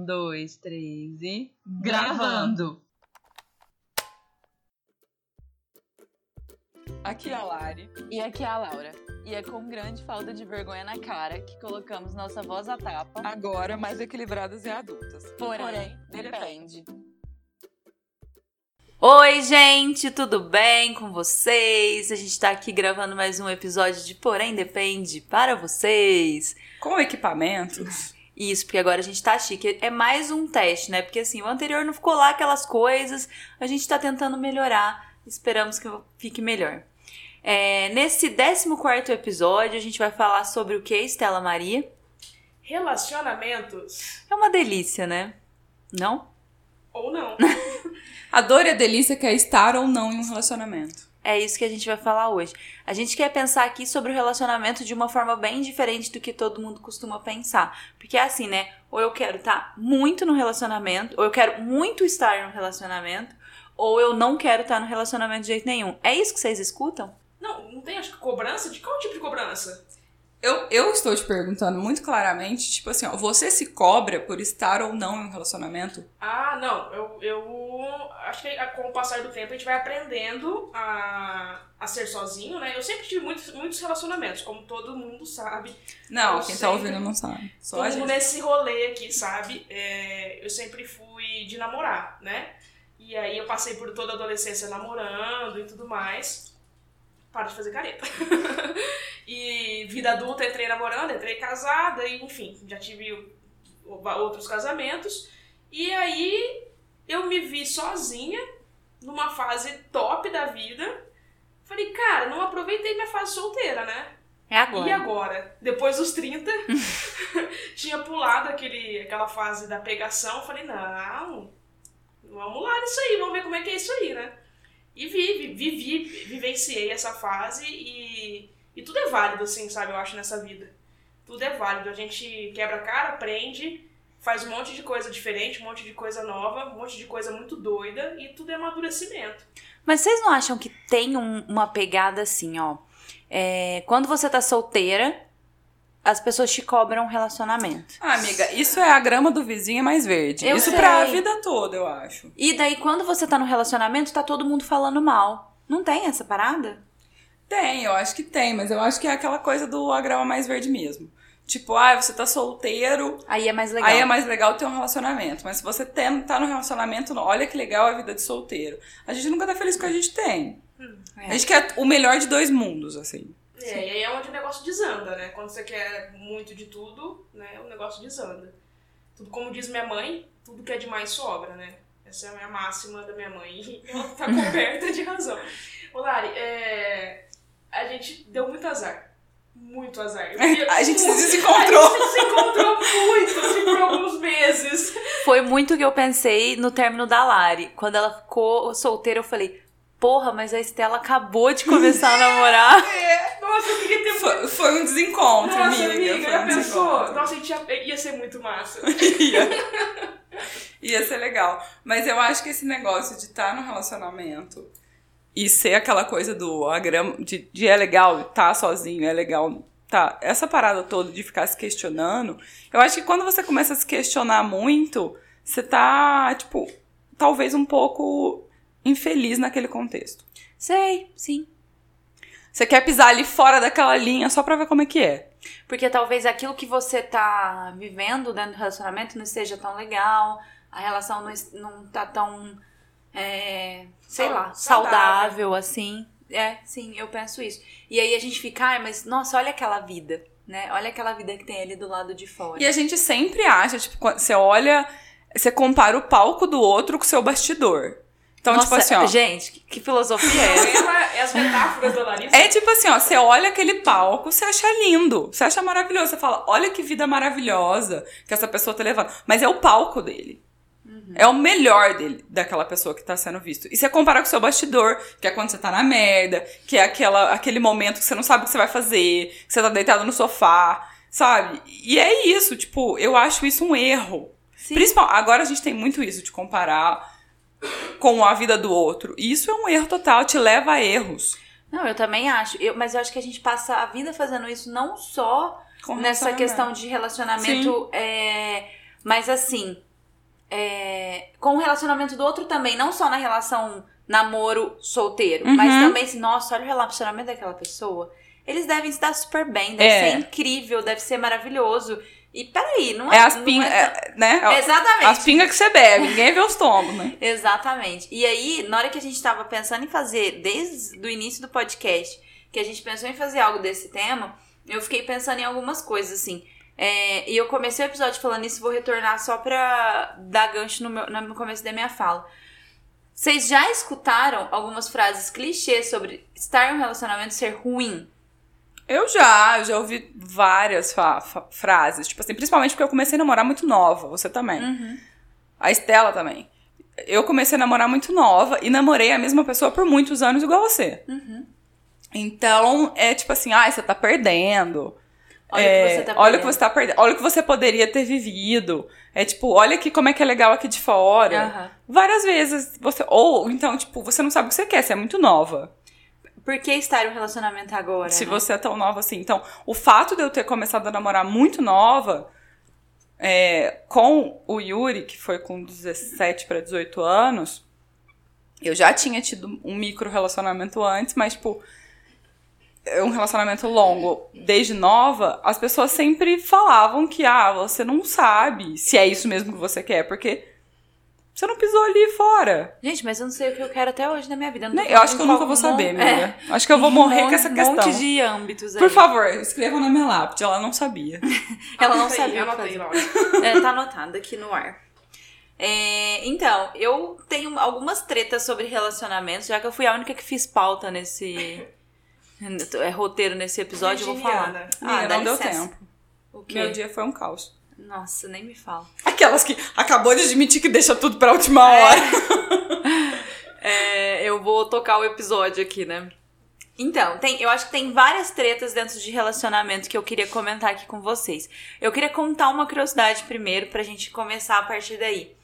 Um, dois, três e. Gravando! Aqui é a Lari. E aqui é a Laura. E é com grande falta de vergonha na cara que colocamos nossa voz à tapa. Agora mais equilibradas e adultas. Porém, Porém depende. Oi, gente, tudo bem com vocês? A gente tá aqui gravando mais um episódio de Porém Depende para vocês. Com equipamentos. Isso, porque agora a gente tá chique. É mais um teste, né? Porque assim, o anterior não ficou lá aquelas coisas, a gente tá tentando melhorar. Esperamos que fique melhor. É, nesse 14 episódio, a gente vai falar sobre o que, Estela Maria? Relacionamentos. É uma delícia, né? Não? Ou não. a dor e a delícia que é estar ou não em um relacionamento. É isso que a gente vai falar hoje. A gente quer pensar aqui sobre o relacionamento de uma forma bem diferente do que todo mundo costuma pensar. Porque é assim, né? Ou eu quero estar muito no relacionamento, ou eu quero muito estar no relacionamento, ou eu não quero estar no relacionamento de jeito nenhum. É isso que vocês escutam? Não, não tem, acho que cobrança? De qual tipo de cobrança? Eu, eu estou te perguntando muito claramente, tipo assim, ó, você se cobra por estar ou não em um relacionamento? Ah, não. Eu, eu acho que com o passar do tempo a gente vai aprendendo a, a ser sozinho, né? Eu sempre tive muitos, muitos relacionamentos, como todo mundo sabe. Não, eu quem tá ouvindo não sabe. Só todo mundo nesse rolê aqui, sabe? É, eu sempre fui de namorar, né? E aí eu passei por toda a adolescência namorando e tudo mais para de fazer careta. e vida adulta, entrei namorando, entrei casada, e enfim, já tive outros casamentos. E aí eu me vi sozinha, numa fase top da vida. Falei, cara, não aproveitei minha fase solteira, né? É agora. E agora? Depois dos 30, tinha pulado aquele, aquela fase da pegação. Falei, não, vamos lá nisso aí, vamos ver como é que é isso aí, né? E vivi, vivi, vivenciei essa fase e, e tudo é válido, assim, sabe? Eu acho, nessa vida. Tudo é válido. A gente quebra a cara, aprende, faz um monte de coisa diferente, um monte de coisa nova, um monte de coisa muito doida e tudo é amadurecimento. Mas vocês não acham que tem um, uma pegada assim, ó? É, quando você tá solteira, as pessoas te cobram um relacionamento. Ah, amiga, isso é a grama do vizinho é mais verde. Eu isso sei. pra vida toda, eu acho. E daí, quando você tá no relacionamento, tá todo mundo falando mal. Não tem essa parada? Tem, eu acho que tem, mas eu acho que é aquela coisa do a grama mais verde mesmo. Tipo, ah, você tá solteiro. Aí é mais legal. Aí é mais legal ter um relacionamento. Mas se você tem, tá no relacionamento, olha que legal a vida de solteiro. A gente nunca tá feliz com o que a gente tem. Hum, é. A gente quer o melhor de dois mundos, assim. É, e aí é onde o negócio desanda, né? Quando você quer muito de tudo, né? O negócio desanda. Tudo como diz minha mãe, tudo que é demais sobra, né? Essa é a minha máxima da minha mãe. E ela tá coberta de razão. Ô, Lari, é... a gente deu muito azar. Muito azar. a gente se desencontrou. A gente se encontrou muito, assim, por alguns meses. Foi muito o que eu pensei no término da Lari. Quando ela ficou solteira, eu falei, porra, mas a Estela acabou de começar a namorar. É, nossa, eu queria ter. Foi, foi um desencontro, nossa, amiga. amiga um pensou? Nossa, a gente ia, ia ser muito massa. ia. ia ser legal. Mas eu acho que esse negócio de estar no relacionamento e ser aquela coisa do a grama, de, de é legal estar tá sozinho, é legal tá, essa parada toda de ficar se questionando, eu acho que quando você começa a se questionar muito, você tá, tipo, talvez um pouco infeliz naquele contexto. Sei, sim. Você quer pisar ali fora daquela linha só pra ver como é que é. Porque talvez aquilo que você tá vivendo dentro do relacionamento não esteja tão legal, a relação não, não tá tão, é, sei lá, saudável. saudável assim. É, sim, eu penso isso. E aí a gente fica, ai, mas nossa, olha aquela vida, né? Olha aquela vida que tem ali do lado de fora. E a gente sempre acha, tipo, você olha, você compara o palco do outro com o seu bastidor. Então, Nossa, tipo assim, ó. Gente, que, que filosofia é essa? é as metáforas da Larissa. É tipo assim, ó, você olha aquele palco, você acha lindo, você acha maravilhoso, você fala, olha que vida maravilhosa que essa pessoa tá levando. Mas é o palco dele. Uhum. É o melhor dele, daquela pessoa que tá sendo visto. E você compara com o seu bastidor, que é quando você tá na merda, que é aquela, aquele momento que você não sabe o que você vai fazer, que você tá deitado no sofá, sabe? E é isso, tipo, eu acho isso um erro. Principal, agora a gente tem muito isso de comparar com a vida do outro. E isso é um erro total, te leva a erros. Não, eu também acho. Eu, mas eu acho que a gente passa a vida fazendo isso não só com nessa questão de relacionamento, é, mas assim, é, com o relacionamento do outro também, não só na relação namoro solteiro, Uhum. mas também assim, nossa, olha o relacionamento daquela pessoa. Eles devem estar super bem, deve É. ser incrível, deve ser maravilhoso. E peraí, não é. É as pingas, é- né? Exatamente. As pingas que você bebe, ninguém vê os tombos, né? Exatamente. E aí, na hora que a gente tava pensando em fazer, desde o início do podcast, que a gente pensou em fazer algo desse tema, eu fiquei pensando em algumas coisas, assim. É, e eu comecei o episódio falando isso, vou retornar só pra dar gancho no, meu, no começo da minha fala. Vocês já escutaram algumas frases clichês sobre estar em um relacionamento ser ruim? Eu já, eu já ouvi várias frases. Tipo assim, principalmente porque eu comecei a namorar muito nova, você também. A Estela também. Eu comecei a namorar muito nova e namorei a mesma pessoa por muitos anos, igual você. Então, é tipo assim, ai, você tá perdendo. Olha o É, que você tá olha o perdendo. que você tá perdendo. Olha o que você poderia ter vivido. É tipo, olha aqui como é que é legal aqui de fora. Aham. Várias vezes você. Ou então, tipo, você não sabe o que você quer, você é muito nova. Por que estar em um relacionamento agora? Se né? você é tão nova assim. Então, o fato de eu ter começado a namorar muito nova é, com o Yuri, que foi com 17 para 18 anos, eu já tinha tido um micro relacionamento antes, mas, tipo, é um relacionamento longo desde nova, as pessoas sempre falavam que, ah, você não sabe se é isso mesmo que você quer, porque você não pisou ali fora. Gente, mas eu não sei o que eu quero até hoje na minha vida. Nem- Eu acho que eu nunca vou saber, mon- amiga. Acho que eu vou morrer mon- com essa questão. Um monte de âmbitos aí. Por favor, escrevam na minha lápide. Ela não sabia. Ela não sabia. Laura. É, tá anotado aqui no ar. É, então, eu tenho algumas tretas sobre relacionamentos, já que eu fui a única que fiz pauta nesse é, roteiro nesse episódio, eu vou falar. Virginiana. Ah, dá não deu tempo. O quê? Meu dia foi um caos. Nossa, nem me fala. Aquelas que acabou de admitir que deixa tudo pra última hora. É, eu vou tocar o episódio aqui, né? Então, tem, eu acho que tem várias tretas dentro de relacionamento que eu queria comentar aqui com vocês. Eu queria contar uma curiosidade primeiro pra gente começar a partir daí.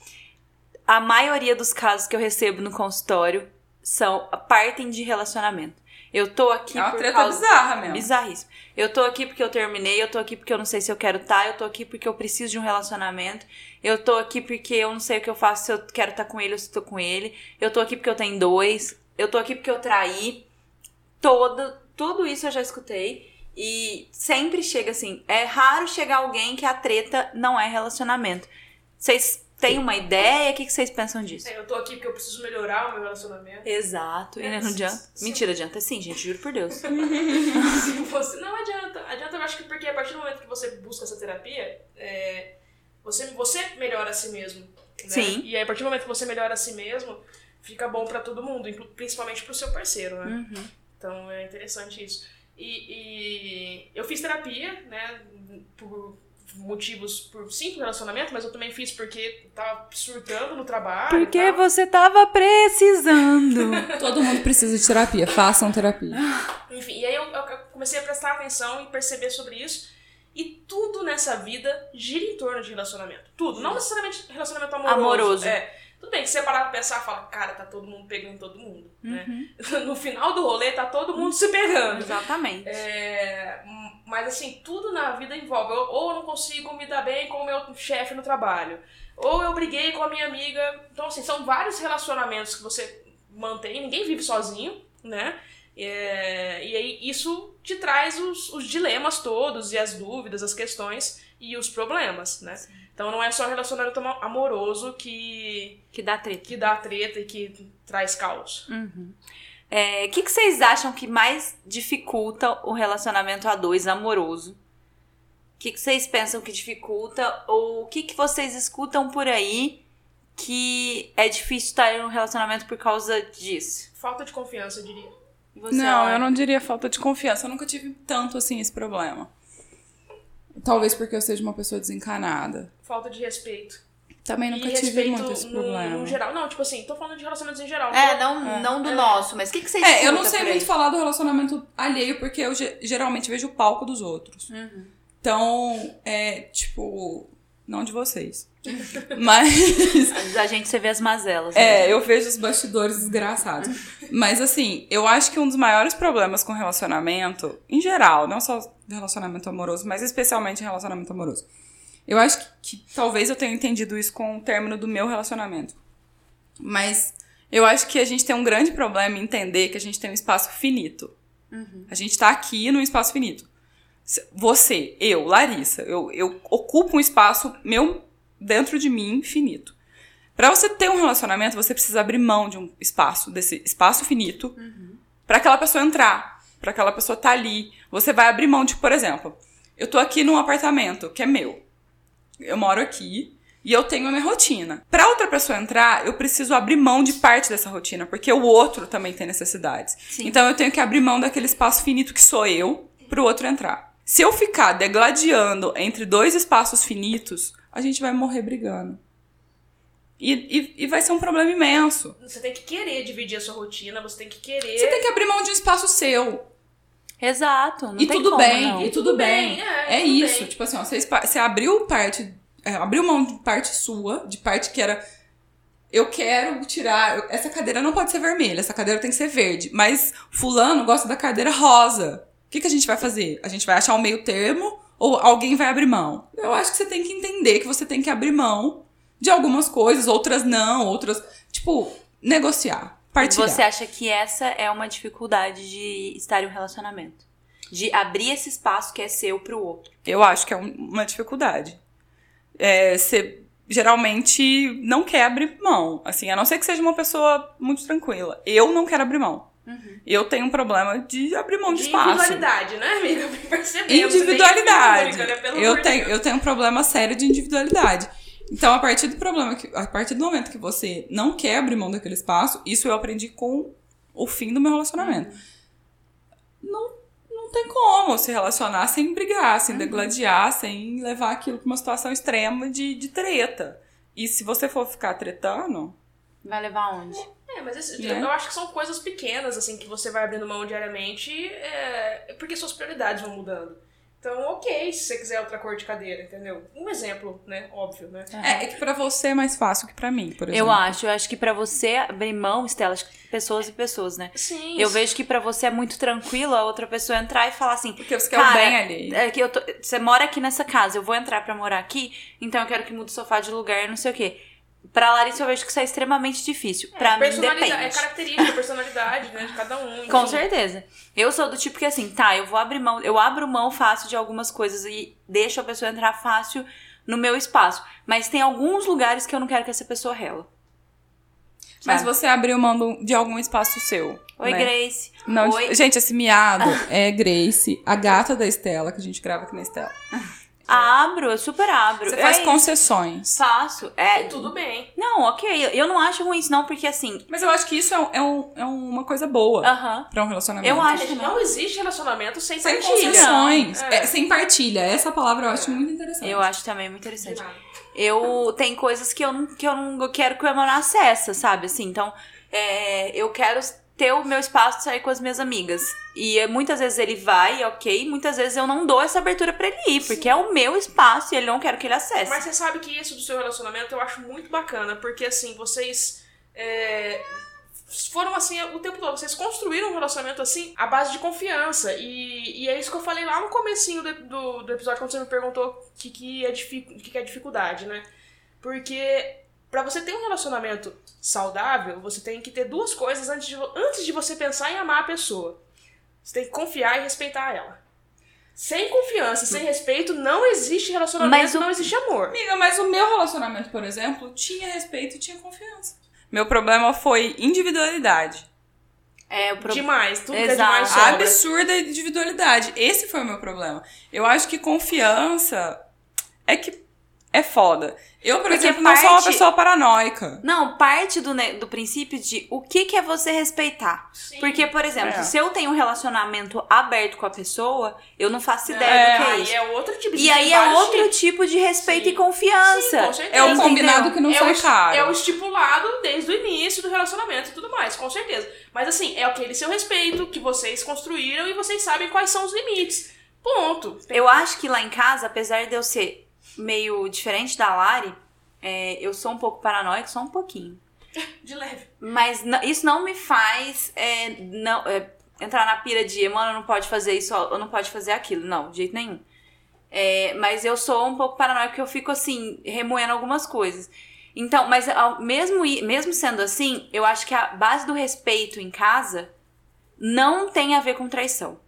A maioria dos casos que eu recebo no consultório são partem de relacionamento. Eu tô aqui É uma por treta causa bizarra mesmo. Bizarríssimo. Eu tô aqui porque eu terminei, eu tô aqui porque eu não sei se eu quero estar, eu tô aqui porque eu preciso de um relacionamento, eu tô aqui porque eu não sei o que eu faço, se eu quero estar com ele ou se tô com ele, eu tô aqui porque eu tenho dois, eu tô aqui porque eu traí. Todo, tudo isso eu já escutei. E sempre chega assim. É raro chegar alguém que a treta não é relacionamento. Vocês têm uma ideia? O que que vocês pensam disso? É, Eu tô aqui porque eu preciso melhorar o meu relacionamento. Exato. E É, não adianta. sim. Mentira, adianta sim, gente, juro por Deus. Se você- não adianta. Adianta, eu acho que porque a partir do momento que você busca essa terapia, é, você, você melhora a si mesmo. né? Sim. E aí, a partir do momento que você melhora a si mesmo, fica bom pra todo mundo, principalmente pro seu parceiro, né? Uhum. Então é interessante isso. E, e eu fiz terapia, né? Por motivos, por simples relacionamento, mas eu também fiz porque tava surtando no trabalho. Porque você tava precisando. Todo mundo precisa de terapia. Façam terapia. Enfim, e aí eu, eu comecei a prestar atenção e perceber sobre isso. E tudo nessa vida gira em torno de relacionamento. Tudo. Não necessariamente relacionamento amoroso. Amoroso. É. Tudo bem que você parar pra pensar e fala, cara, tá todo mundo pegando todo mundo. Né? Uhum. No final do rolê, tá todo mundo se pegando. Exatamente. É, mas assim, tudo na vida envolve. Ou, ou eu não consigo me dar bem com o meu chefe no trabalho. Ou eu briguei com a minha amiga. Então, assim, são vários relacionamentos que você mantém. Ninguém vive sozinho, né? É, e aí isso te traz os, os dilemas todos, e as dúvidas, as questões e os problemas, né? Então não é só relacionamento amo- amoroso que, Que dá treta. que dá treta e que traz caos. É, O que, que vocês acham que mais dificulta o relacionamento a dois amoroso? O que, que vocês pensam que dificulta? Ou o que, que vocês escutam por aí que é difícil estar em um relacionamento por causa disso? Falta de confiança, eu diria. Você, Não, Laura? eu não diria falta de confiança. Eu nunca tive tanto assim esse problema. Talvez porque eu seja uma pessoa desencanada. Falta de respeito. Também nunca e tive muito esse problema. no geral. Não, tipo assim, tô falando de relacionamentos em geral. É, não, não do É. nosso, mas o que, que vocês É, eu não sei muito falar do relacionamento alheio, porque eu ge- geralmente vejo o palco dos outros. Uhum. Então, é, tipo, não de vocês. Mas, A gente você vê as mazelas. né? é, eu vejo os bastidores desgraçados. Mas, assim, eu acho que um dos maiores problemas com relacionamento, em geral, não só relacionamento amoroso, mas especialmente relacionamento amoroso, Eu acho que, que talvez eu tenha entendido isso com o término do meu relacionamento. Mas eu acho que a gente tem um grande problema em entender que a gente tem um espaço finito. A gente tá aqui num espaço finito. Você, eu, Larissa, eu, eu ocupo um espaço meu dentro de mim finito. Pra você ter um relacionamento, você precisa abrir mão de um espaço, desse espaço finito, pra aquela pessoa entrar, pra aquela pessoa tá ali. Você vai abrir mão de, por exemplo, eu tô aqui num apartamento que é meu. Eu moro aqui e eu tenho a minha rotina. Pra outra pessoa entrar, eu preciso abrir mão de parte dessa rotina, porque o outro também tem necessidades. Sim. Então eu tenho que abrir mão daquele espaço finito que sou eu pro outro entrar. Se eu ficar degladiando entre dois espaços finitos, a gente vai morrer brigando. E, e, e vai ser um problema imenso. Você tem que querer dividir a sua rotina, você tem que querer. Você tem que abrir mão de um espaço seu. Exato. Não e tem tudo como, bem, não. e tudo bem. é, É tudo isso. bem. Tipo assim, ó, você, você abriu parte. é, abriu mão de parte sua, de parte que era. Eu quero tirar. essa cadeira não pode ser vermelha, essa cadeira tem que ser verde. Mas Fulano gosta da cadeira rosa. O que, que a gente vai fazer? A gente vai achar um meio termo ou alguém vai abrir mão? Eu acho que você tem que entender que você tem que abrir mão de algumas coisas, outras não, outras. Tipo, negociar. Partilhar. Você acha que essa é uma dificuldade de estar em um relacionamento? De abrir esse espaço que é seu pro outro. Eu acho que é um- uma dificuldade. É, você geralmente não quer abrir mão. Assim, a não ser que seja uma pessoa muito tranquila. Eu não quero abrir mão. Eu tenho um problema de abrir mão de, De espaço. individualidade, né, amiga? Percebemos. Individualidade. Única, né? Pelo Eu tenho, eu tenho um problema sério de individualidade. Então, a partir do problema que, a partir do momento que você não quer abrir mão daquele espaço, isso eu aprendi com o fim do meu relacionamento. Não, não tem como se relacionar sem brigar, sem degladiar, sem levar aquilo pra uma situação extrema de, de treta. E se você for ficar tretando, Vai levar aonde? É, mas esse- Né? eu acho que são coisas pequenas, assim, que você vai abrindo mão diariamente, é, é porque suas prioridades vão mudando. Então, ok, se você quiser outra cor de cadeira, entendeu? Um exemplo, né? Óbvio, né? é, é que pra você é mais fácil que pra mim, por exemplo. Eu acho, eu acho que pra você abrir mão, Estela, acho que pessoas e pessoas, né? Sim. Eu vejo que pra você é muito tranquilo a outra pessoa entrar e falar assim, Porque você quer o bem ali. é que eu tô, você mora aqui nessa casa, eu vou entrar pra morar aqui, então eu quero que mude o sofá de lugar, não sei o quê. Pra Larissa eu vejo que isso é extremamente difícil. pra mim depende. é característica, personalidade, né? De cada um. Com enfim. certeza. Eu sou do tipo que assim, tá, eu vou abrir mão, eu abro mão fácil de algumas coisas e deixo a pessoa entrar fácil no meu espaço. Mas tem alguns lugares que eu não quero que essa pessoa rela. Mas sabe? você abriu mão de algum espaço seu. Oi, né? Grace. Não, Oi. gente, esse miado é Grace, a gata da Estela, que a gente grava aqui na Estela. Abro, eu super abro. Você faz é, concessões. Faço. É, E tudo bem. Não, ok. Eu não acho ruim isso, não, porque assim. Mas eu acho que isso é, um- é um- é uma coisa boa Aham. pra um relacionamento. Eu acho também. não existe relacionamento sem Sem partilha. concessões. É. É, sem partilha. Essa palavra eu acho muito interessante. Eu acho também muito interessante. Eu tem coisas que eu não, que eu não quero que o Emanuel acessa, sabe? Assim, então, é, eu quero ter o meu espaço de sair com as minhas amigas. E é, muitas vezes ele vai, ok, muitas vezes eu não dou essa abertura pra ele ir, porque é o meu espaço e ele não quero que ele acesse. Mas você sabe que isso do seu relacionamento eu acho muito bacana, porque assim, vocês é, foram assim o tempo todo, vocês construíram um relacionamento assim à base de confiança. E, e é isso que eu falei lá no comecinho do, do, do episódio, quando você me perguntou o que, que, é, dific- que, que é dificuldade, né? Porque pra você ter um relacionamento saudável, você tem que ter duas coisas antes de, antes de você pensar em amar a pessoa. Você tem que confiar e respeitar ela. Sem confiança, sem respeito, não existe relacionamento, Mas o- não existe amor. Amiga, mas o meu relacionamento, por exemplo, tinha respeito e tinha confiança. Meu problema foi individualidade. É, o problema. Demais, tudo é Exato. demais A sobra. absurda individualidade. Esse foi o meu problema. Eu acho que confiança é que é foda. Eu, por Porque exemplo, não sou uma parte- pessoa paranoica. Não, parte do, ne- do princípio de o que, que é você respeitar. Sim. Porque, por exemplo, É. se eu tenho um relacionamento aberto com a pessoa, eu não faço ideia É, do que é Aí isso. é outro tipo de E aí é outro tipo de respeito Sim. e confiança. Sim, com certeza. É o combinado que não é sai o, es- caro. é o estipulado desde o início do relacionamento e tudo mais, com certeza. Mas assim, é aquele seu respeito que vocês construíram e vocês sabem quais são os limites. Ponto. Tem- Eu acho que lá em casa, apesar de eu ser meio diferente da Lari, é, eu sou um pouco paranoica, só um pouquinho. De leve. Mas isso não me faz é, não, é, entrar na pira de, mano, não pode fazer isso, ou não pode fazer aquilo. Não, de jeito nenhum. É, mas eu sou um pouco paranoica porque eu fico assim, remoendo algumas coisas. Então, mas ao- mesmo, mesmo sendo assim, eu acho que a base do respeito em casa não tem a ver com traição.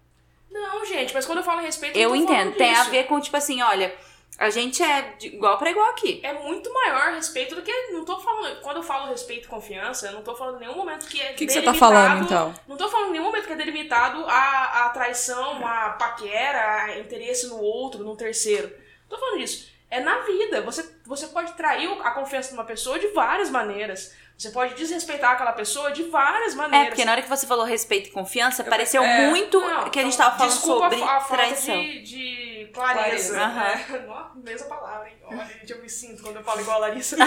Não, gente, mas quando eu falo respeito, Eu falando entendo. Tem a disso. ver com, tipo assim, olha, a gente é igual pra igual aqui. É muito maior respeito do que. Não tô falando. Quando eu falo respeito e confiança, eu não tô falando em nenhum momento que é. O que, que você tá falando, então? Não tô falando em nenhum momento que é delimitado a, a traição, a paquera, a interesse no outro, no terceiro. Não tô falando disso. É na vida. Você, você pode trair a confiança de uma pessoa de várias maneiras. Você pode desrespeitar aquela pessoa de várias É, maneiras. porque na hora que você falou respeito e confiança, pareceu é, muito Não, que a gente então, tava falando sobre a, a falta traição. de, de clareza. Clareza. né? Nossa, mesma palavra, hein? Olha, gente, eu me sinto quando eu falo igual a Larissa.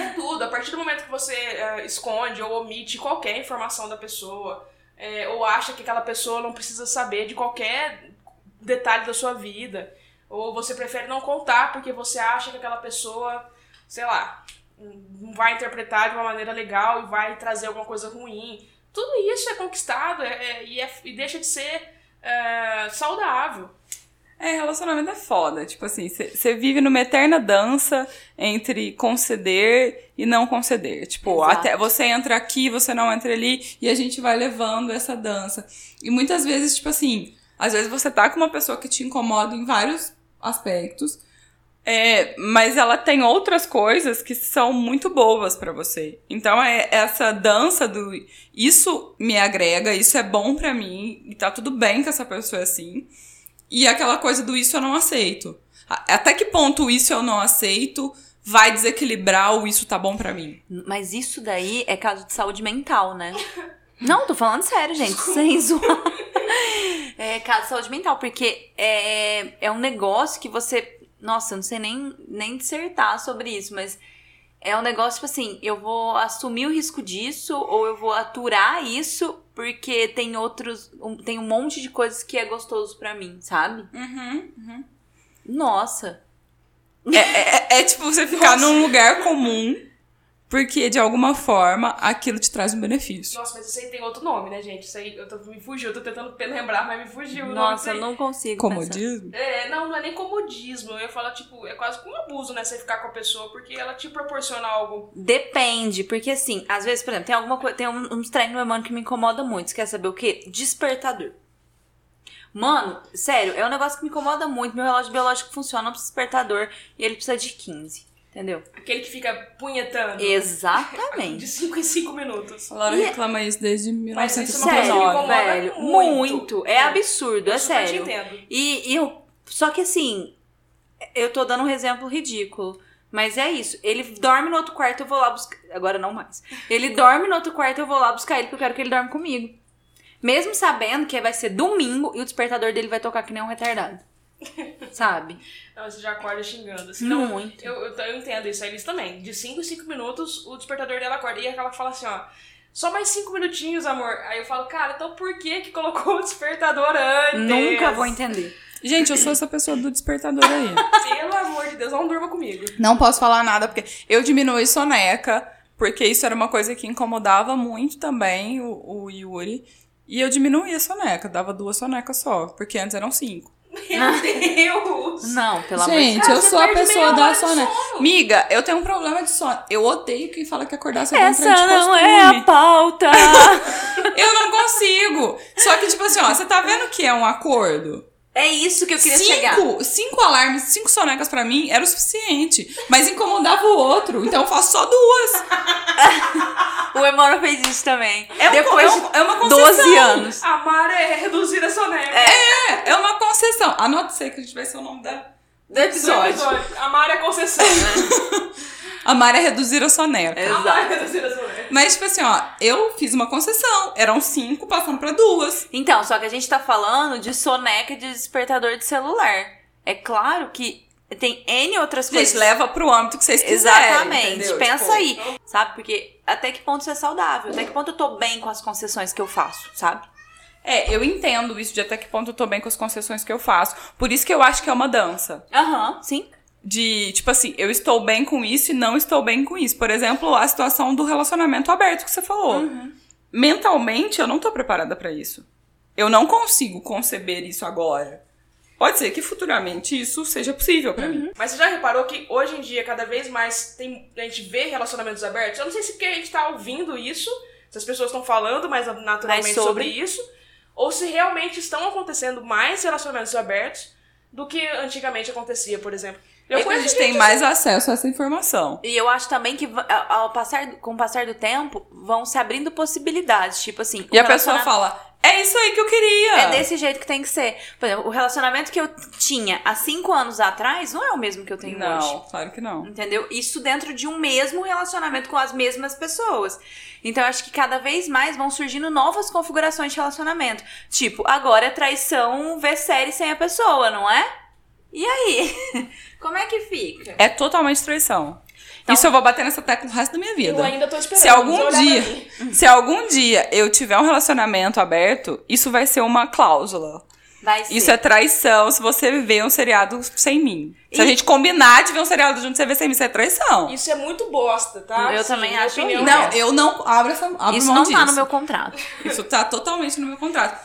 é tudo. A partir do momento que você é, esconde ou omite qualquer informação da pessoa, é, ou acha que aquela pessoa não precisa saber de qualquer detalhe da sua vida, ou você prefere não contar porque você acha que aquela pessoa, sei lá, vai interpretar de uma maneira legal e vai trazer alguma coisa ruim. Tudo isso é conquistado é- é- e, é- e deixa de ser é, saudável. É, relacionamento é foda. Tipo assim, você vive numa eterna dança entre conceder e não conceder. Tipo, Exato. até você entra aqui, você não entra ali, e a gente vai levando essa dança. E muitas vezes, tipo assim, às vezes você tá com uma pessoa que te incomoda em vários aspectos, é, mas ela tem outras coisas que são muito boas pra você. Então é essa dança do isso me agrega, isso é bom pra mim, e tá tudo bem que essa pessoa é assim. E aquela coisa do isso eu não aceito. Até que ponto isso eu não aceito vai desequilibrar o isso tá bom pra mim? Mas isso daí é caso de saúde mental, né? Não, tô falando sério, gente, sem zoar. É caso de saúde mental, porque é, é um negócio que você. Nossa, eu não sei nem, nem dissertar sobre isso, mas é um negócio tipo assim: eu vou assumir o risco disso, ou eu vou aturar isso, porque tem outros. um- tem um monte de coisas que é gostoso pra mim, sabe? Uhum. Nossa. É, é- é tipo você ficar num lugar comum, porque de alguma forma aquilo te traz um benefício. Nossa, mas isso aí tem outro nome, né, gente? Isso aí eu tô, me fugiu, eu tô tentando lembrar, mas me fugiu. Nossa, eu não consigo. pensar. Comodismo? É, não, não é nem comodismo. Eu ia falar, tipo, é quase como um abuso, né? Você ficar com a pessoa porque ela te proporciona algo. Depende, porque assim, às vezes, por exemplo, tem alguma coisa, tem um- uns treinos no meu mano que me incomoda muito. Você quer saber o quê? Despertador. Mano, sério, é um negócio que me incomoda muito. Meu relógio biológico funciona, não precisa de despertador e ele precisa de 15. Entendeu? Aquele que fica punhetando. De Exatamente. 5 em 5 minutos. A Laura E- reclama isso desde Mas isso é uma coisa que me Sério, 1999. incomoda velho. muito. Muito. É absurdo, é Eu te sério. entendo. E, e eu. Só que assim, eu tô dando um exemplo ridículo. Mas é isso. Ele dorme no outro quarto, eu vou lá buscar. Agora não mais. Ele dorme no outro quarto, eu vou lá buscar ele, porque eu quero que ele dorme comigo. Mesmo sabendo que vai ser domingo e o despertador dele vai tocar que nem um retardado. Sabe? Não, você já acorda xingando. Assim, não, Muito. Eu, eu, eu entendo isso, a Elis também. De 5 em 5 minutos, o despertador dela acorda. E ela fala assim, ó. Só mais 5 minutinhos, amor. Aí eu falo, cara, então por que que colocou o despertador antes? Nunca vou entender. Gente, eu sou essa pessoa do despertador aí. Pelo amor de Deus, não durma comigo. Não posso falar nada, porque eu diminui soneca, porque isso era uma coisa que incomodava muito também o, o Yuri. E eu diminuí a soneca, dava duas sonecas só, porque antes eram cinco. Meu Deus! Não, pelo amor de Gente, Deus. Cara, eu sou a pessoa da soneca. sono. Miga, eu tenho um problema de sono. Eu odeio quem fala que acordar cedo é um Essa trem de não é a pauta. Eu não consigo. Só que, tipo assim, ó, você tá vendo que é um acordo? É isso que eu queria chegar. Cinco, cinco alarmes, cinco sonecas pra mim era o suficiente. Mas incomodava o outro, então eu faço só duas. O Emmanuel fez isso também. É, um- Depois é, um- é uma de concessão. 12 anos. Amar é reduzir a soneca. É, é uma concessão. Anote isso aí que a gente vai ser o nome da. Do episódio. Amar é concessão. Amar é reduzir a soneca. Amar é reduzir a soneca. Mas, tipo assim, ó, eu fiz uma concessão. Eram cinco passando pra duas. Então, só que a gente tá falando de soneca de despertador de celular. É claro que tem N outras Gente, coisas. leva pro âmbito que vocês quiserem. Exatamente. entendeu? Pensa Tipo, aí, sabe? Porque até que ponto isso é saudável? Até que ponto eu tô bem com as concessões que eu faço, sabe? É, eu entendo isso de até que ponto eu tô bem com as concessões que eu faço. Por isso que eu acho que é uma dança. Aham, sim. De, tipo assim, eu estou bem com isso e não estou bem com isso. Por exemplo, a situação do relacionamento aberto que você falou. Mentalmente, eu não tô preparada pra isso. Eu não consigo conceber isso agora. Pode ser que futuramente isso seja possível pra mim. Mas você já reparou que hoje em dia, cada vez mais, tem, a gente vê relacionamentos abertos? Eu não sei se porque a gente tá ouvindo isso, se as pessoas estão falando mais naturalmente Mais sobre... sobre. isso, ou se realmente estão acontecendo mais relacionamentos abertos do que antigamente acontecia, por exemplo. Eu É que a gente tem mais acesso a essa informação. E eu acho também que ao passar, com o passar do tempo, vão se abrindo possibilidades. Tipo assim. E a pessoa fala, é isso aí que eu queria. É desse jeito que tem que ser. Por exemplo, o relacionamento que eu tinha há cinco anos atrás não é o mesmo que eu tenho Não, hoje. claro que não. Entendeu? Isso dentro de um mesmo relacionamento com as mesmas pessoas. Então, eu acho que cada vez mais vão surgindo novas configurações de relacionamento. Tipo, agora é traição ver série sem a pessoa, não é? E aí? Como é que fica? É totalmente traição. Então- Isso eu vou bater nessa tecla o resto da minha Eu vida. ainda tô esperando. Se algum dia, se algum dia eu tiver um relacionamento aberto, isso vai ser uma cláusula. Vai ser. Isso é traição se você ver um seriado sem mim. Se a E- gente combinar de ver um seriado junto, você ver sem mim, isso é traição. Isso é muito bosta, tá? Eu Assim, também acho. Não, eu não abro essa abro Isso mão não disso. tá no meu contrato. Isso tá totalmente no meu contrato.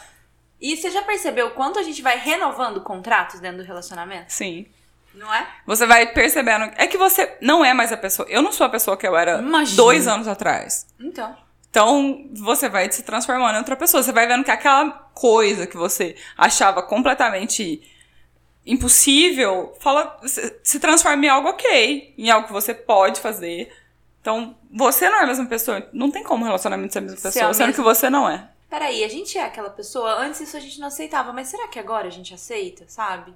E você já percebeu o quanto a gente vai renovando contratos dentro do relacionamento? Sim. Não é? Você vai percebendo. É que você não é mais a pessoa. Eu não sou a pessoa que eu era Imagina. dois anos atrás. Então. Então, você vai se transformando em outra pessoa. Você vai vendo que aquela coisa que você achava completamente impossível, fala, se, transforma em algo ok, em algo que você pode fazer. Então, você não é a mesma pessoa. Não tem como relacionamento ser a mesma pessoa, a sendo mesma. que você não é. Peraí, a gente é aquela pessoa. Antes isso a gente não aceitava, mas será que agora a gente aceita, sabe?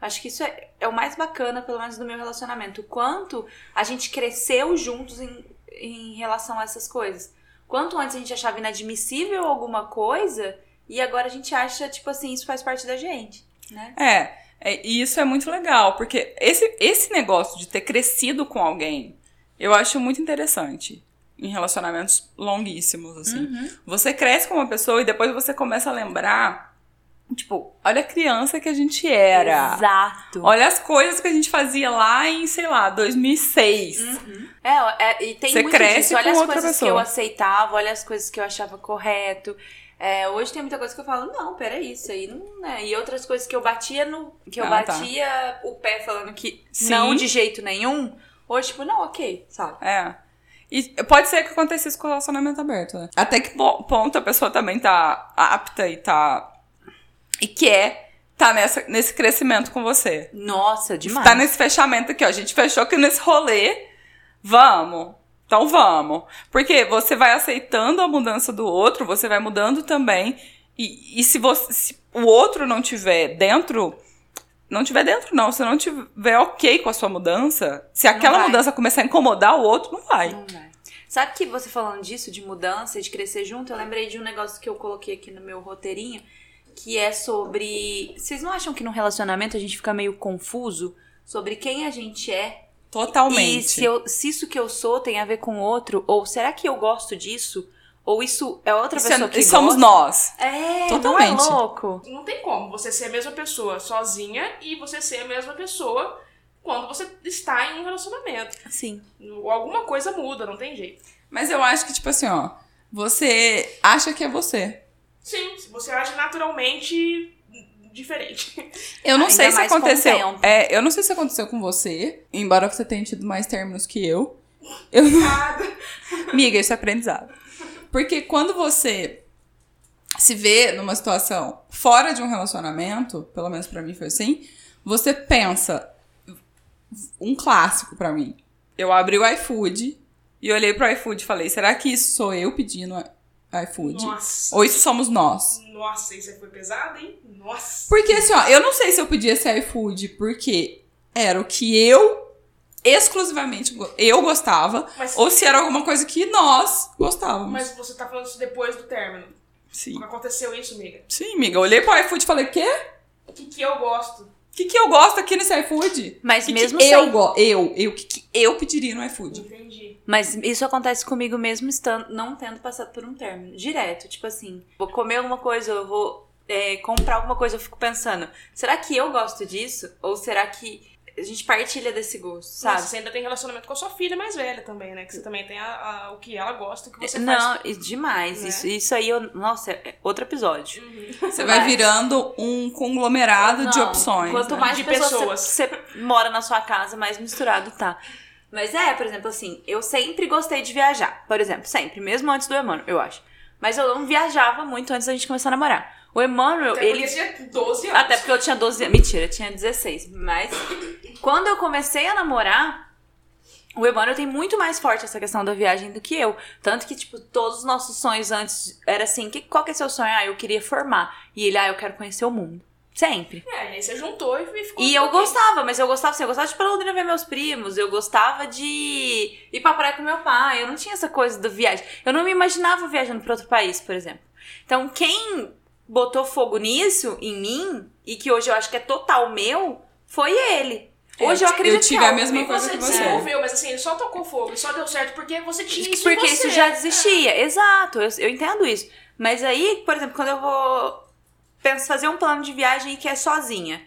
Acho que isso é, é o mais bacana, pelo menos do meu relacionamento. O quanto a gente cresceu juntos em, em relação a essas coisas. Quanto antes a gente achava inadmissível alguma coisa, e agora a gente acha, tipo assim, isso faz parte da gente, né? É, é, e isso é muito legal, porque esse, esse negócio de ter crescido com alguém, eu acho muito interessante. Em relacionamentos longuíssimos, assim. Você cresce com uma pessoa e depois você começa a lembrar, tipo, olha a criança que a gente era. Exato. Olha as coisas que a gente fazia lá em, sei lá, 2006. É, é, e tem Você muito cresce disso. Olha com as coisas que pessoa. eu aceitava, olha as coisas que eu achava correto. É, hoje tem muita coisa que eu falo, não, peraí, isso aí não é. E outras coisas que eu batia no. Que eu Ah, tá. batia o pé falando que Sim. não de jeito nenhum. Hoje, tipo, não, ok, sabe? É. E pode ser que aconteça isso com o relacionamento aberto, né? Até que po- ponto a pessoa também tá apta e tá. e quer tá nessa, nesse crescimento com você. Nossa, demais. Tá nesse fechamento aqui, ó. A gente fechou aqui nesse rolê. Vamos. Então vamos. Porque você vai aceitando a mudança do outro, você vai mudando também. E, e se, você, se o outro não tiver dentro. Não tiver dentro, não. Se não tiver ok com a sua mudança, se aquela mudança começar a incomodar o outro, não vai. Não vai. Sabe que você falando disso, de mudança, de crescer junto, eu lembrei de um negócio que eu coloquei aqui no meu roteirinho, que é sobre. Vocês não acham que no relacionamento a gente fica meio confuso sobre quem a gente é Totalmente. E se, eu- se isso que eu sou tem a ver com outro, ou será que eu gosto disso? Ou isso é outra Isso pessoa é- que somos nós. É, Totalmente. não é louco? Não tem como você ser a mesma pessoa sozinha e você ser a mesma pessoa quando você está em um relacionamento. Sim. Alguma coisa muda, não tem jeito. Mas eu acho que, tipo assim, ó. Você acha que é você. Sim, você age naturalmente diferente. Eu não Ainda sei se aconteceu. É, eu não sei se aconteceu com você, embora você tenha tido mais términos que eu. Eu não. Miga, isso é aprendizado. Porque quando você se vê numa situação fora de um relacionamento, pelo menos pra mim foi assim, você pensa um clássico pra mim. Eu abri o iFood e olhei pro iFood e falei: será que isso sou eu pedindo iFood? Nossa. Ou isso somos nós? Nossa, isso foi pesado, hein? Nossa. Porque assim, ó, eu não sei se eu pedi esse iFood porque era o que eu exclusivamente eu gostava, Mas- ou se era alguma coisa que nós gostávamos. Mas você tá falando isso depois do término. Sim. Aconteceu isso, amiga. Sim, amiga. Eu olhei pro iFood e falei, quê? O que, que eu gosto? O que, que eu gosto aqui nesse iFood? Mas que mesmo que eu sem- gosto? Eu, eu, o que, que eu pediria no iFood? Entendi. Mas isso acontece comigo mesmo estando, não tendo passado por um término. Direto, tipo assim, vou comer alguma coisa, eu vou é, comprar alguma coisa, eu fico pensando, será que eu gosto disso? Ou será que a gente partilha desse gosto, sabe? Nossa, você ainda tem relacionamento com a sua filha mais velha também, né? Que você também tem a- a- o que ela gosta, o que você Não, faz. e demais. né? Isso, isso aí, eu, nossa, é outro episódio. Você vai virando um conglomerado de Não, opções. Quanto né? mais De pessoas, pessoas. Você, você mora na sua casa, mais misturado tá. Mas é, por exemplo, assim, eu sempre gostei de viajar. Por exemplo, sempre, mesmo antes do Emmanuel, eu acho. Mas eu não viajava muito antes da gente começar a namorar. O Emmanuel, Até ele. porque tinha 12 anos. Até porque eu tinha 12 anos. Mentira, eu tinha 16. Mas quando eu comecei a namorar, o Emmanuel tem muito mais forte essa questão da viagem do que eu. Tanto que, tipo, todos os nossos sonhos antes era assim: que, qual que é seu sonho? Ah, eu queria formar. E ele, ah, eu quero conhecer o mundo. Sempre. É, e aí você juntou e ficou. E eu ok. gostava, mas eu gostava assim, eu gostava de ir pra Londrina ver meus primos, eu gostava de ir pra praia com meu pai, eu não tinha essa coisa da viagem. Eu não me imaginava viajando pra outro país, por exemplo. Então, quem botou fogo nisso, em mim, e que hoje eu acho que é total meu, foi ele. Hoje eu, eu acredito tive que é a mesma E coisa você que você. desenvolveu, mas assim, ele só tocou fogo, ele só deu certo porque você tinha isso Porque em você. isso já existia, exato, eu, eu entendo isso. Mas aí, por exemplo, quando eu vou penso fazer um plano de viagem que é sozinha.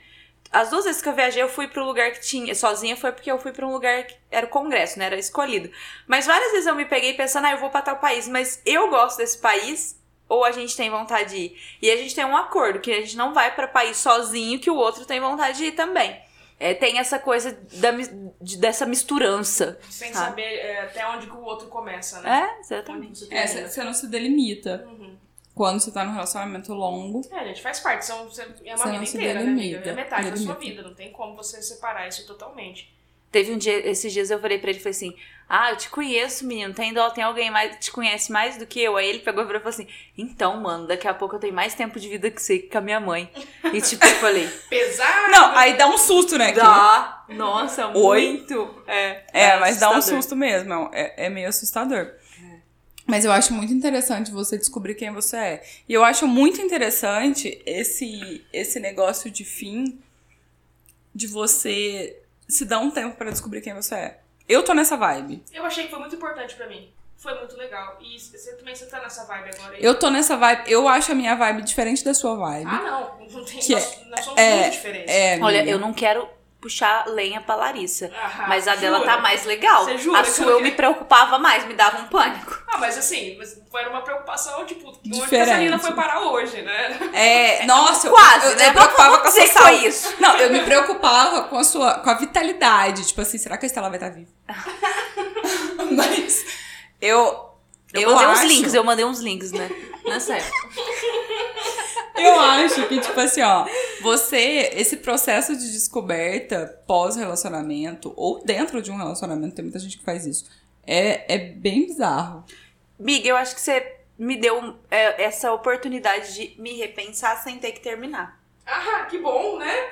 As duas vezes que eu viajei, eu fui pro lugar que tinha. Sozinha foi porque eu fui pra um lugar que era o congresso, né? Era escolhido. Mas várias vezes eu me peguei pensando, ah, eu vou pra tal país, mas eu gosto desse país, ou a gente tem vontade de ir. E a gente tem um acordo, que a gente não vai pra país sozinho, que o outro tem vontade de ir também. É, tem essa coisa da, de- dessa misturança. Sem sabe? saber é, até onde que o outro começa, né? É, exatamente. Você É, você não se delimita. Uhum. Quando você tá num relacionamento longo. É, gente, faz parte. São, você- é uma Você vida inteira, né, amiga? delimita. É metade da sua Delimita. vida. Não tem como você separar isso totalmente. Teve um dia, esses dias eu falei pra ele, falei assim, ah, eu te conheço, menino, tem dó, tem alguém mais que te conhece mais do que eu? Aí ele pegou e falou assim, então, mano, daqui a pouco eu tenho mais tempo de vida que você com a minha mãe. E tipo, eu falei, Pesado! Não, aí dá um susto, né? que- dá, nossa, Oi? muito. É, É, mas dá um assustador. susto mesmo. É, é meio assustador. Mas eu acho muito interessante você descobrir quem você é. E eu acho muito interessante esse, esse negócio de fim de você se dar um tempo pra descobrir quem você é. Eu tô nessa vibe. Eu achei que foi muito importante pra mim. Foi muito legal. E você também você tá nessa vibe agora. aí. Eu tô nessa vibe. Eu acho a minha vibe diferente da sua vibe. Ah, não. Não tem. Que nós, nós somos é- muito diferentes. É, Olha, eu não quero puxar lenha pra Larissa, Ah, mas a dela jura? tá mais legal. Você jura a sua eu eu me preocupava mais, me dava um pânico. Ah, mas assim, mas foi uma preocupação, tipo, onde que Diferente. essa menina foi parar hoje, né? É, nossa, eu- Quase, eu, eu, né? me preocupava com a sua que foi saúde. isso. Não, eu me preocupava com a sua com a vitalidade. Tipo assim, será que a Estela vai estar viva? Mas eu. Eu, Eu mandei uns acho- links, eu mandei uns links, né? Não é sério. Eu acho que, tipo assim, ó, você, esse processo de descoberta pós-relacionamento, ou dentro de um relacionamento, tem muita gente que faz isso, é, é bem bizarro. Miga, eu acho que você me deu é, essa oportunidade de me repensar sem ter que terminar. Ah, que bom, né?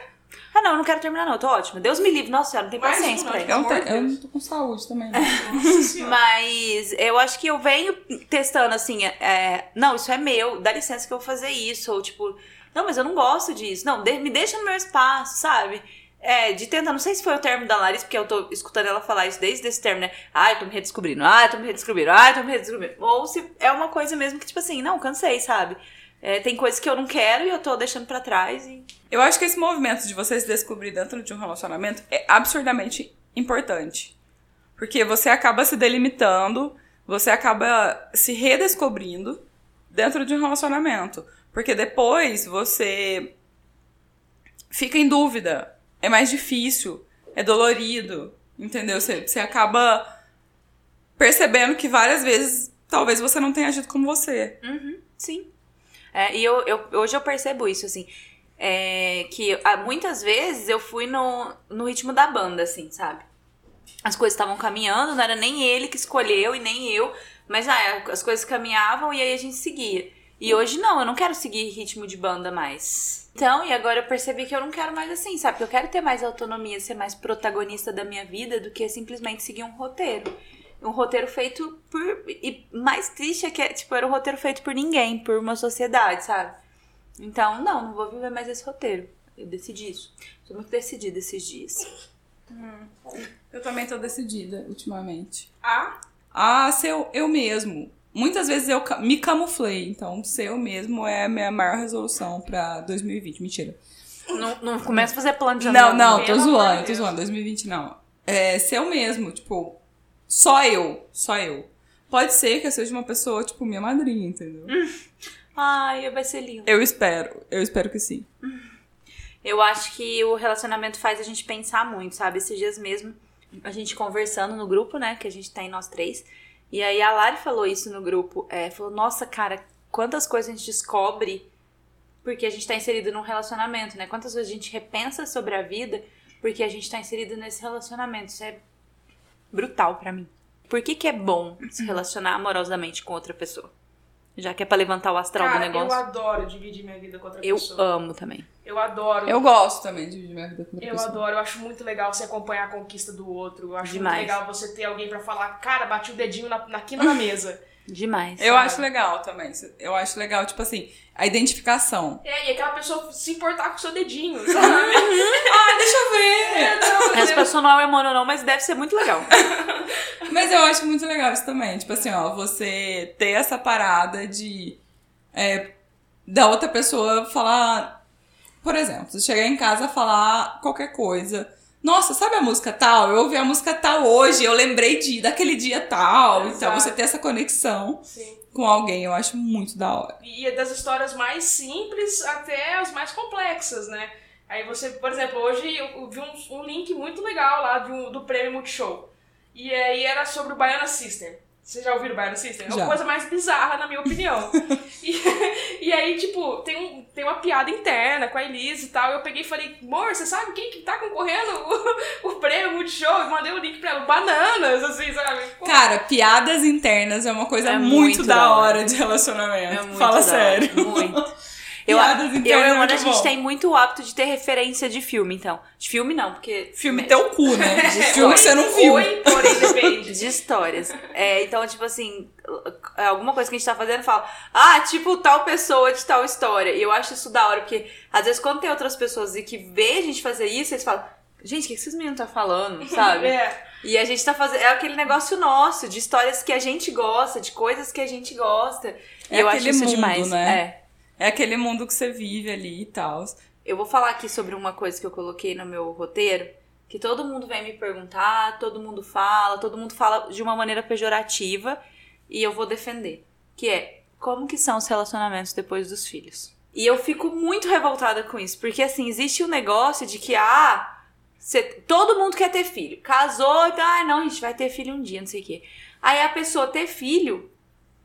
Ah, não, eu não quero terminar, não. Eu tô ótima. Deus me livre. Nossa senhora, não tem Mais paciência pra isso. Eu não, te- eu não tô com saúde também, senhora. Mas eu acho que eu venho testando assim, é, não, isso é meu, dá licença que eu vou fazer isso. Ou tipo, não, mas eu não gosto disso. Não, de- me deixa no meu espaço, sabe? É, de tentar, não sei se foi o termo da Larissa, porque eu tô escutando ela falar isso desde esse termo, né? Ai, tô me redescobrindo, ai, tô me redescobrindo, ai, tô me redescobrindo. Ou se é uma coisa mesmo que, tipo assim, não, cansei, sabe? É, tem coisas que eu não quero e eu tô deixando pra trás e. Eu acho que esse movimento de você se descobrir dentro de um relacionamento é absurdamente importante. Porque você acaba se delimitando, você acaba se redescobrindo dentro de um relacionamento. Porque depois você fica em dúvida, é mais difícil, é dolorido, entendeu? Você, você acaba percebendo que várias vezes talvez você não tenha agido como você. Sim. É, e eu, eu- hoje eu percebo isso, assim. É, que ah, muitas vezes eu fui no, no ritmo da banda, assim, sabe? As coisas estavam caminhando, não era nem ele que escolheu e nem eu, mas ah, as coisas caminhavam e aí a gente seguia. E hoje não, eu não quero seguir ritmo de banda mais. Então, e agora eu percebi que eu não quero mais assim, sabe? Que eu quero ter mais autonomia, ser mais protagonista da minha vida do que simplesmente seguir um roteiro. Um roteiro feito por. E mais triste é que, tipo, era um roteiro feito por ninguém, por uma sociedade, sabe? Então, não, não vou viver mais esse roteiro. Eu decidi isso. Tô muito decidida esses dias. Eu também tô decidida ultimamente. Ah, a ser eu, eu mesmo. Muitas vezes eu me camuflei, então ser eu mesmo é a minha maior resolução pra 2020. Mentira. Não, não começa a fazer plano de Não, não, novo. tô zoando, de tô Deus. zoando. 2020 não. É ser eu mesmo, tipo, só eu, só eu. Pode ser que eu seja uma pessoa, tipo, minha madrinha, entendeu? Ai, vai ser lindo. Eu espero, eu espero que sim. Eu acho que o relacionamento faz a gente pensar muito, sabe? Esses dias mesmo, a gente conversando no grupo, né? Que a gente tem nós três. E aí a Lari falou isso no grupo. É, falou, nossa, cara, quantas coisas a gente descobre porque a gente tá inserido num relacionamento, né? Quantas vezes a gente repensa sobre a vida porque a gente tá inserido nesse relacionamento. Isso é brutal pra mim. Por que, que é bom se relacionar amorosamente com outra pessoa? Já que é pra levantar o astral Cara, do eu negócio. adoro dividir minha vida com outra Eu pessoa. amo também. Eu adoro. Eu gosto também de viver minha vida com outra Eu pessoa. adoro, eu acho muito legal você acompanhar a conquista do outro. Eu acho Demais. muito legal você ter alguém pra falar, cara, bati o dedinho na, na quina da mesa. Demais. Eu sabe? acho legal também. Eu acho legal, tipo assim, a identificação. É, e aquela pessoa se importar com o seu dedinho, sabe? Ah, deixa eu ver! Não, Essa pessoa não é humano não, mas deve ser muito legal. Mas eu acho muito legal isso também. Tipo assim, ó, você ter essa parada de. É, da outra pessoa falar. Por exemplo, você chegar em casa e falar qualquer coisa. Nossa, sabe a música tal? Eu ouvi a música tal hoje, eu lembrei de daquele dia tal. Então Exato. você ter essa conexão Sim. com alguém, eu acho muito da hora. E é das histórias mais simples até as mais complexas, né? Aí você, por exemplo, hoje eu vi um, um link muito legal lá do, do prêmio Multishow. E aí era sobre o Baiana System. Vocês já ouviram o Baiana System? É Já. a coisa mais bizarra, na minha opinião. e, e aí, tipo, tem, um, tem uma piada interna com a Elise e tal. Eu peguei e falei, amor, você sabe quem que tá concorrendo o, o prêmio Multishow? Eu mandei o link pra ela, bananas, assim, sabe? Pô, Cara, piadas internas é uma coisa É muito, muito da hora hora. de relacionamento. É muito Fala da hora, sério. Muito. Eu, Piadas eu e internas a é Amanda, a muito gente bom. tem muito o hábito de ter referência de filme, então. De filme não, porque... Filme teu cu, né? De Filme que você não viu. Oi, porém depende. De histórias. É, então, tipo assim, alguma coisa que a gente tá fazendo, fala, ah, tipo tal pessoa de tal história. E eu acho isso da hora, porque às vezes quando tem outras pessoas e que vê a gente fazer isso, eles falam, gente, o que que esses meninos tá falando, sabe? É. E a gente tá fazendo. É aquele negócio nosso, de histórias que a gente gosta, de coisas que a gente gosta. E É eu acho isso mundo, demais. né? É. É aquele mundo que você vive ali e tal. Eu vou falar aqui sobre uma coisa que eu coloquei no meu roteiro, que todo mundo vem me perguntar, todo mundo fala, todo mundo fala de uma maneira pejorativa, e eu vou defender. Que é, como que são os relacionamentos depois dos filhos? E eu fico muito revoltada com isso, porque assim, existe um negócio de que, ah, você- todo mundo quer ter filho. Casou, então, ah, não, a gente vai ter filho um dia, não sei o quê. Aí a pessoa ter filho,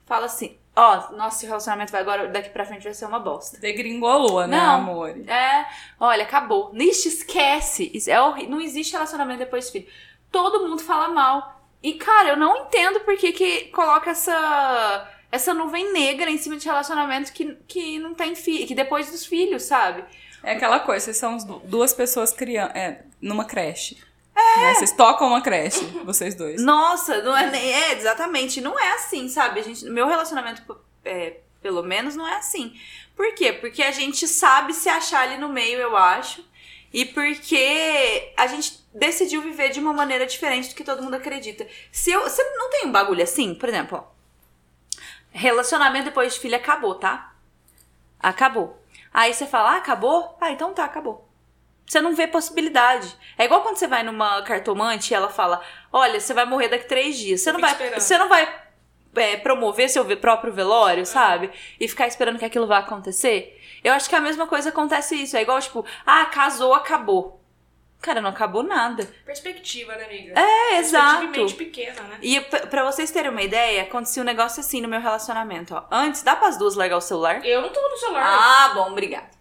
fala assim, ó, nosso relacionamento vai agora, daqui pra frente vai ser uma bosta. Degringolou, né, Não. amor? É, olha, acabou. Nixe, esquece. Isso é Não existe relacionamento depois de filho. Todo mundo fala mal. E, cara, eu não entendo por que, que coloca essa, essa nuvem negra em cima de relacionamento que, que não tem filho, que depois dos filhos, sabe? É aquela coisa, vocês são du- duas pessoas criando, é, numa creche. É. Vocês tocam uma creche, vocês dois. Nossa, não é, nem- é exatamente, não é assim, sabe? A gente, meu relacionamento, é, pelo menos, não é assim. Por quê? Porque a gente sabe se achar ali no meio, eu acho. E porque a gente decidiu viver de uma maneira diferente do que todo mundo acredita. Se eu, você não tem um bagulho assim, por exemplo, ó, relacionamento depois de filho acabou, tá? Acabou. Aí você fala, ah, acabou? Ah, então tá, acabou. Você não vê possibilidade. É igual quando você vai numa cartomante e ela fala: Olha, você vai morrer daqui três dias. Você não vai, esperando. você não vai é, promover seu próprio velório, sabe? E ficar esperando que aquilo vá acontecer. Eu acho que a mesma coisa acontece isso. É igual, tipo, ah, casou, acabou. Cara, não acabou nada. Perspectiva, né, amiga? É, exato. mente pequena, né? E pra vocês terem uma ideia, acontecia um negócio assim no meu relacionamento, ó. Antes, dá pras duas largar o celular? Eu não tô no celular. Ah, bom, obrigada.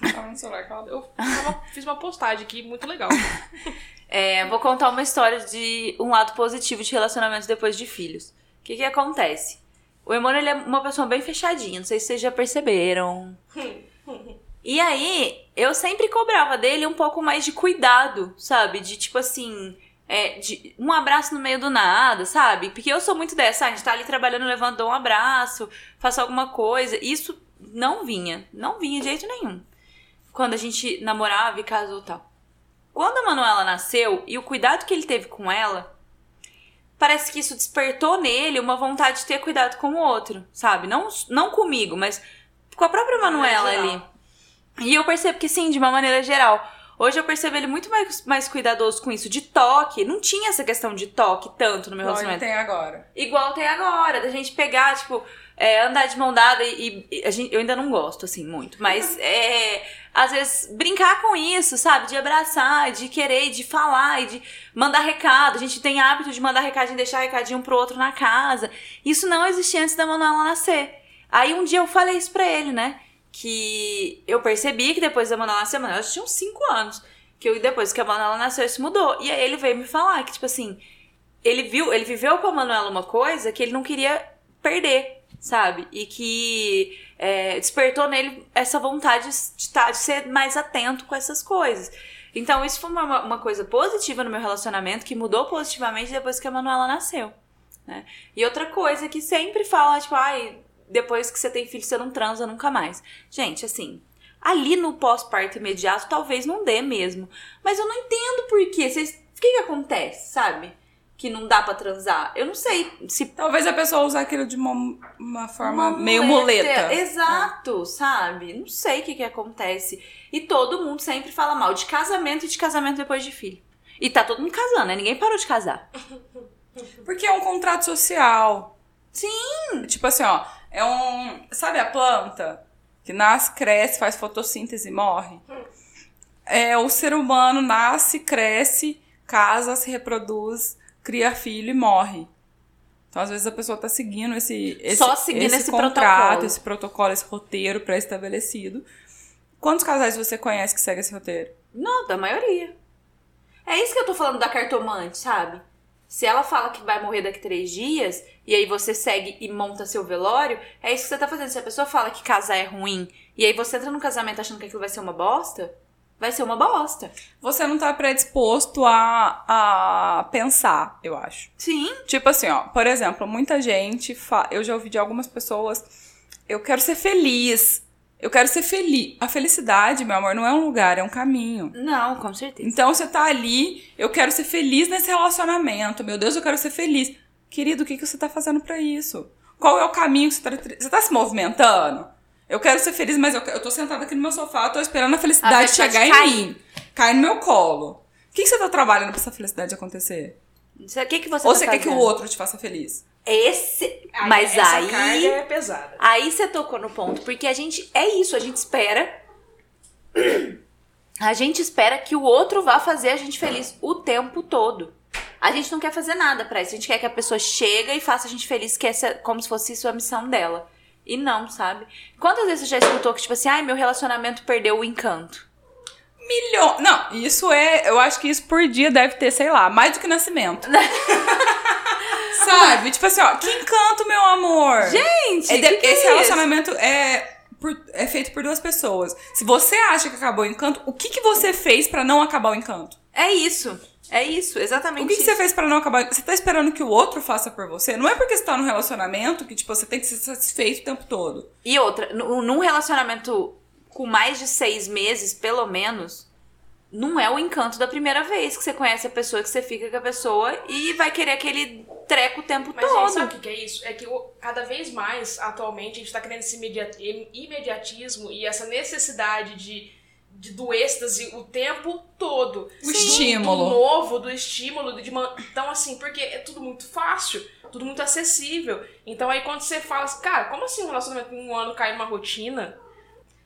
Tava no celular. Eu fiz uma postagem aqui muito legal. É, vou contar uma história de um lado positivo de relacionamentos depois de filhos. O que que acontece? O Emmanuel ele é uma pessoa bem fechadinha, não sei se vocês já perceberam. E aí, eu sempre cobrava dele um pouco mais de cuidado, sabe? De tipo assim, é, de um abraço no meio do nada, sabe? Porque eu sou muito dessa, ah, a gente tá ali trabalhando, levando um abraço, faço alguma coisa. Isso não vinha, não vinha de jeito nenhum. Quando a gente namorava e casou tal. Quando a Manuela nasceu e o cuidado que ele teve com ela, parece que isso despertou nele uma vontade de ter cuidado com o outro, sabe? Não, não comigo, mas com a própria Manuela ali. E eu percebo que sim, de uma maneira geral. Hoje eu percebo ele muito mais, mais cuidadoso com isso, de toque. Não tinha essa questão de toque tanto no meu Igual relacionamento. tem agora. Igual tem agora, da gente pegar, tipo, é, andar de mão dada e, e a gente, eu ainda não gosto, assim, muito. Mas, é, às vezes, brincar com isso, sabe? De abraçar, de querer, de falar e de mandar recado. A gente tem hábito de mandar recadinho, deixar recadinho um pro outro na casa. Isso não existia antes da Manuela nascer. Aí um dia eu falei isso pra ele, né? Que eu percebi que depois da Manuela nascer, a Manuela tinha uns 5 anos. Que eu, depois que a Manuela nasceu, isso mudou. E aí ele veio me falar que, tipo assim, ele viu, ele viveu com a Manuela uma coisa que ele não queria perder, sabe? E que é, despertou nele essa vontade de, tá, de ser mais atento com essas coisas. Então, isso foi uma, uma coisa positiva no meu relacionamento, que mudou positivamente depois que a Manuela nasceu. Né? E outra coisa que sempre fala, tipo, ai, depois que você tem filho, você não transa nunca mais. Gente, assim, ali no pós-parto imediato, talvez não dê mesmo. Mas eu não entendo por quê. O que que acontece, sabe? Que não dá pra transar. Eu não sei se Talvez a pessoa use aquilo de uma, uma forma uma meio muleta. Exato, sabe? Não sei o que que acontece. E todo mundo sempre fala mal de casamento e de casamento depois de filho. E tá todo mundo casando, né? Ninguém parou de casar. Porque é um contrato social. Sim. Tipo assim, ó. É um. Sabe a planta? Que nasce, cresce, faz fotossíntese e morre? É, o ser humano nasce, cresce, casa, se reproduz, cria filho e morre. Então, às vezes, a pessoa tá seguindo esse, esse, Só seguindo esse contrato, protocolo. esse protocolo, esse roteiro pré-estabelecido. Quantos casais você conhece que segue esse roteiro? Não, da maioria. É isso que eu tô falando da cartomante, sabe? Se ela fala que vai morrer daqui três dias, e aí você segue e monta seu velório, é isso que você tá fazendo. Se a pessoa fala que casar é ruim, e aí você entra no casamento achando que aquilo vai ser uma bosta, vai ser uma bosta. Você não tá predisposto a, a pensar, eu acho. Sim. Tipo assim, ó, por exemplo, muita gente, fa... eu já ouvi de algumas pessoas, eu quero ser feliz. Eu quero ser feliz. A felicidade, meu amor, não é um lugar, é um caminho. Não, com certeza. Então você tá ali, eu quero ser feliz nesse relacionamento. Meu Deus, eu quero ser feliz. Querido, o que, que você tá fazendo pra isso? Qual é o caminho que você tá. Você tá se movimentando? Eu quero ser feliz, mas eu, eu tô sentada aqui no meu sofá, tô esperando a felicidade A chegar em cair. mim. Cair no meu colo. O que, que você tá trabalhando pra essa felicidade acontecer? O que, que você Ou tá você quer que o fazendo? outro te faça feliz? Esse. Aí, mas essa aí. carga é pesada. Aí você tocou no ponto, porque a gente. É isso, a gente espera. A gente espera que o outro vá fazer a gente feliz o tempo todo. A gente não quer fazer nada pra isso. A gente quer que a pessoa chega e faça a gente feliz, que essa, como se fosse isso a missão dela. E não, sabe? Quantas vezes você já escutou que, tipo assim, ai, meu relacionamento perdeu o encanto? Milhão. Não, isso é. Eu acho que isso por dia deve ter, sei lá, mais do que nascimento. Sabe? Tipo assim, ó, que encanto, meu amor. Gente, É de- que que é esse isso? relacionamento é, por- é feito por duas pessoas. Se você acha que acabou o encanto, o que, que você fez pra não acabar o encanto? É isso. É isso, exatamente O que, que você fez pra não acabar? Você tá esperando que o outro faça por você? Não é porque você tá num relacionamento que, tipo, você tem que ser satisfeito o tempo todo. E outra, nu- num relacionamento com mais de seis meses, pelo menos, não é o encanto da primeira vez que você conhece a pessoa, que você fica com a pessoa e vai querer aquele treco o tempo Mas, todo. gente, sabe o que é isso? É que cada vez mais, atualmente, a gente tá querendo esse imedia- im- imediatismo e essa necessidade de, de- do êxtase o tempo todo. O Do- estímulo. Do novo, do estímulo. De man... Então, assim, porque é tudo muito fácil, tudo muito acessível. Então, aí quando você fala assim, cara, como assim um relacionamento em um ano cai numa rotina?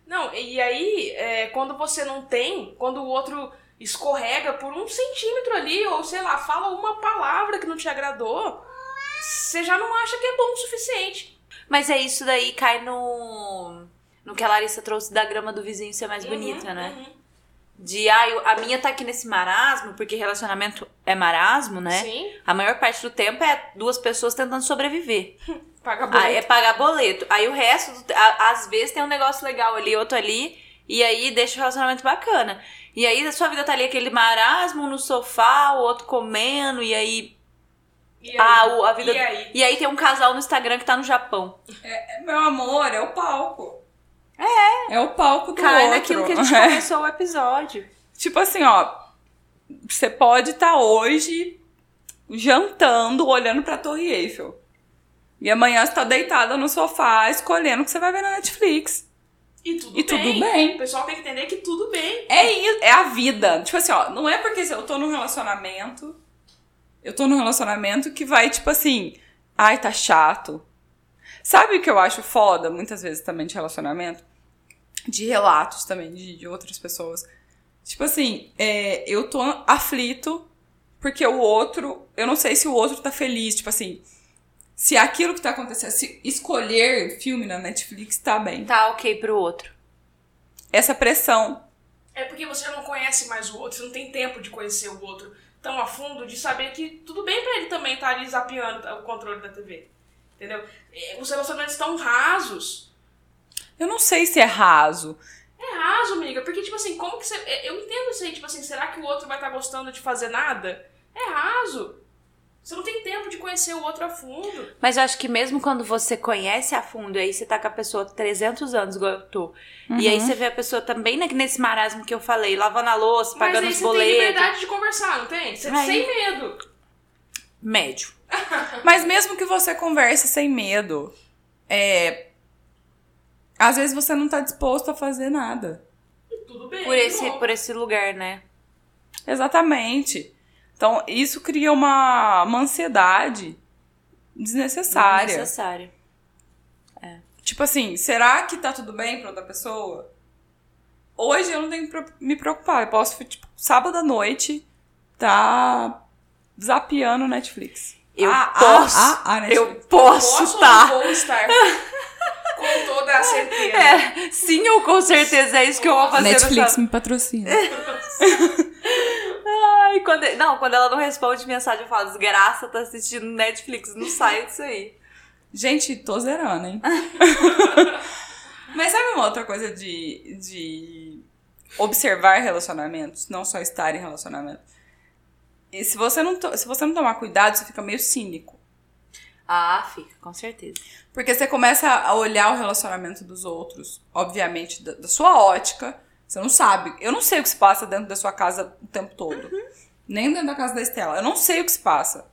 Não, e aí, é, quando você não tem, quando o outro escorrega por um centímetro ali, ou sei lá, fala uma palavra que não te agradou, você já não acha que é bom o suficiente. Mas é isso daí, cai no. No que a Larissa trouxe da grama do vizinho ser mais bonita, Uhum, né? uhum. De, ah, eu- a minha tá aqui nesse marasmo, porque relacionamento é marasmo, né? Sim, A maior parte do tempo é duas pessoas tentando sobreviver. paga boleto. Aí é pagar boleto. Aí o resto, do- a- às vezes tem um negócio legal ali, outro ali, e aí deixa o relacionamento bacana. E aí a sua vida tá ali aquele marasmo no sofá, o outro comendo, e aí. E aí? Ah, o- a vida. E aí? E aí tem um casal no Instagram que tá no Japão. É, meu amor, é o palco. É. É o palco do Cai outro. naquilo que a gente É. começou o episódio. Tipo assim, ó. Você pode estar hoje jantando, olhando pra Torre Eiffel. E amanhã você tá deitada no sofá, escolhendo o que você vai ver na Netflix. E tudo E bem. tudo bem. O pessoal tem que entender que tudo bem. É isso, é a vida. Tipo assim, ó, não é porque eu tô num relacionamento. Eu tô num relacionamento que vai, tipo assim, ai, tá chato. Sabe o que eu acho foda, muitas vezes também de relacionamento? De relatos também, de, de outras pessoas. Tipo assim, é, eu tô aflito porque o outro. Eu não sei se o outro tá feliz. Tipo assim, se aquilo que tá acontecendo. Se escolher filme na Netflix tá bem. Tá ok pro outro. Essa pressão. É porque você não conhece mais o outro, você não tem tempo de conhecer o outro tão a fundo, de saber que tudo bem pra ele também estar ali zapeando o controle da TV. Entendeu? É, Os relacionamentos estão rasos. Eu não sei se é raso. É raso, amiga, porque, tipo assim, como que você. é, Eu entendo isso aí, tipo assim, será que o outro vai estar gostando de fazer nada? É raso. Você não tem tempo de conhecer o outro a fundo. Mas eu acho que mesmo quando você conhece a fundo, aí você tá com a pessoa há 300 anos, igual eu tô. E aí você vê a pessoa também nesse marasmo que eu falei, lavando a louça, Mas pagando aí os você tem boletos. liberdade de conversar, não tem? Você, Aí- sem medo. Médio. Mas mesmo que você converse sem medo, é. Às vezes você não tá disposto a fazer nada. Tudo bem. Por esse, bom. por esse lugar, né? Exatamente. Então, isso cria uma, uma ansiedade desnecessária. Necessário. Tipo assim, será que tá tudo bem pra outra pessoa? Hoje eu não tenho que me preocupar. Eu posso, tipo, sábado à noite, tá zapeando Netflix. Eu Ah, ah, posso. ah, ah, Netflix. eu posso Posso ou estar. não vou estar? Com toda a certeza. É, sim, ou com certeza é isso que eu vou fazer. Netflix nessa- me patrocina. Ai, quando, não, quando ela não responde mensagem, eu falo, desgraça, tá assistindo Netflix, não sai disso aí. Gente, tô zerando, hein? Mas sabe uma outra coisa de, de observar relacionamentos, não só estar em relacionamento? E se você não, se você não tomar cuidado, você fica meio cínico. Ah, fica, com certeza. Porque você começa a olhar o relacionamento dos outros, obviamente, da, da sua ótica. Você não sabe. Eu não sei o que se passa dentro da sua casa o tempo todo. Nem dentro da casa da Estela. Eu não sei o que se passa.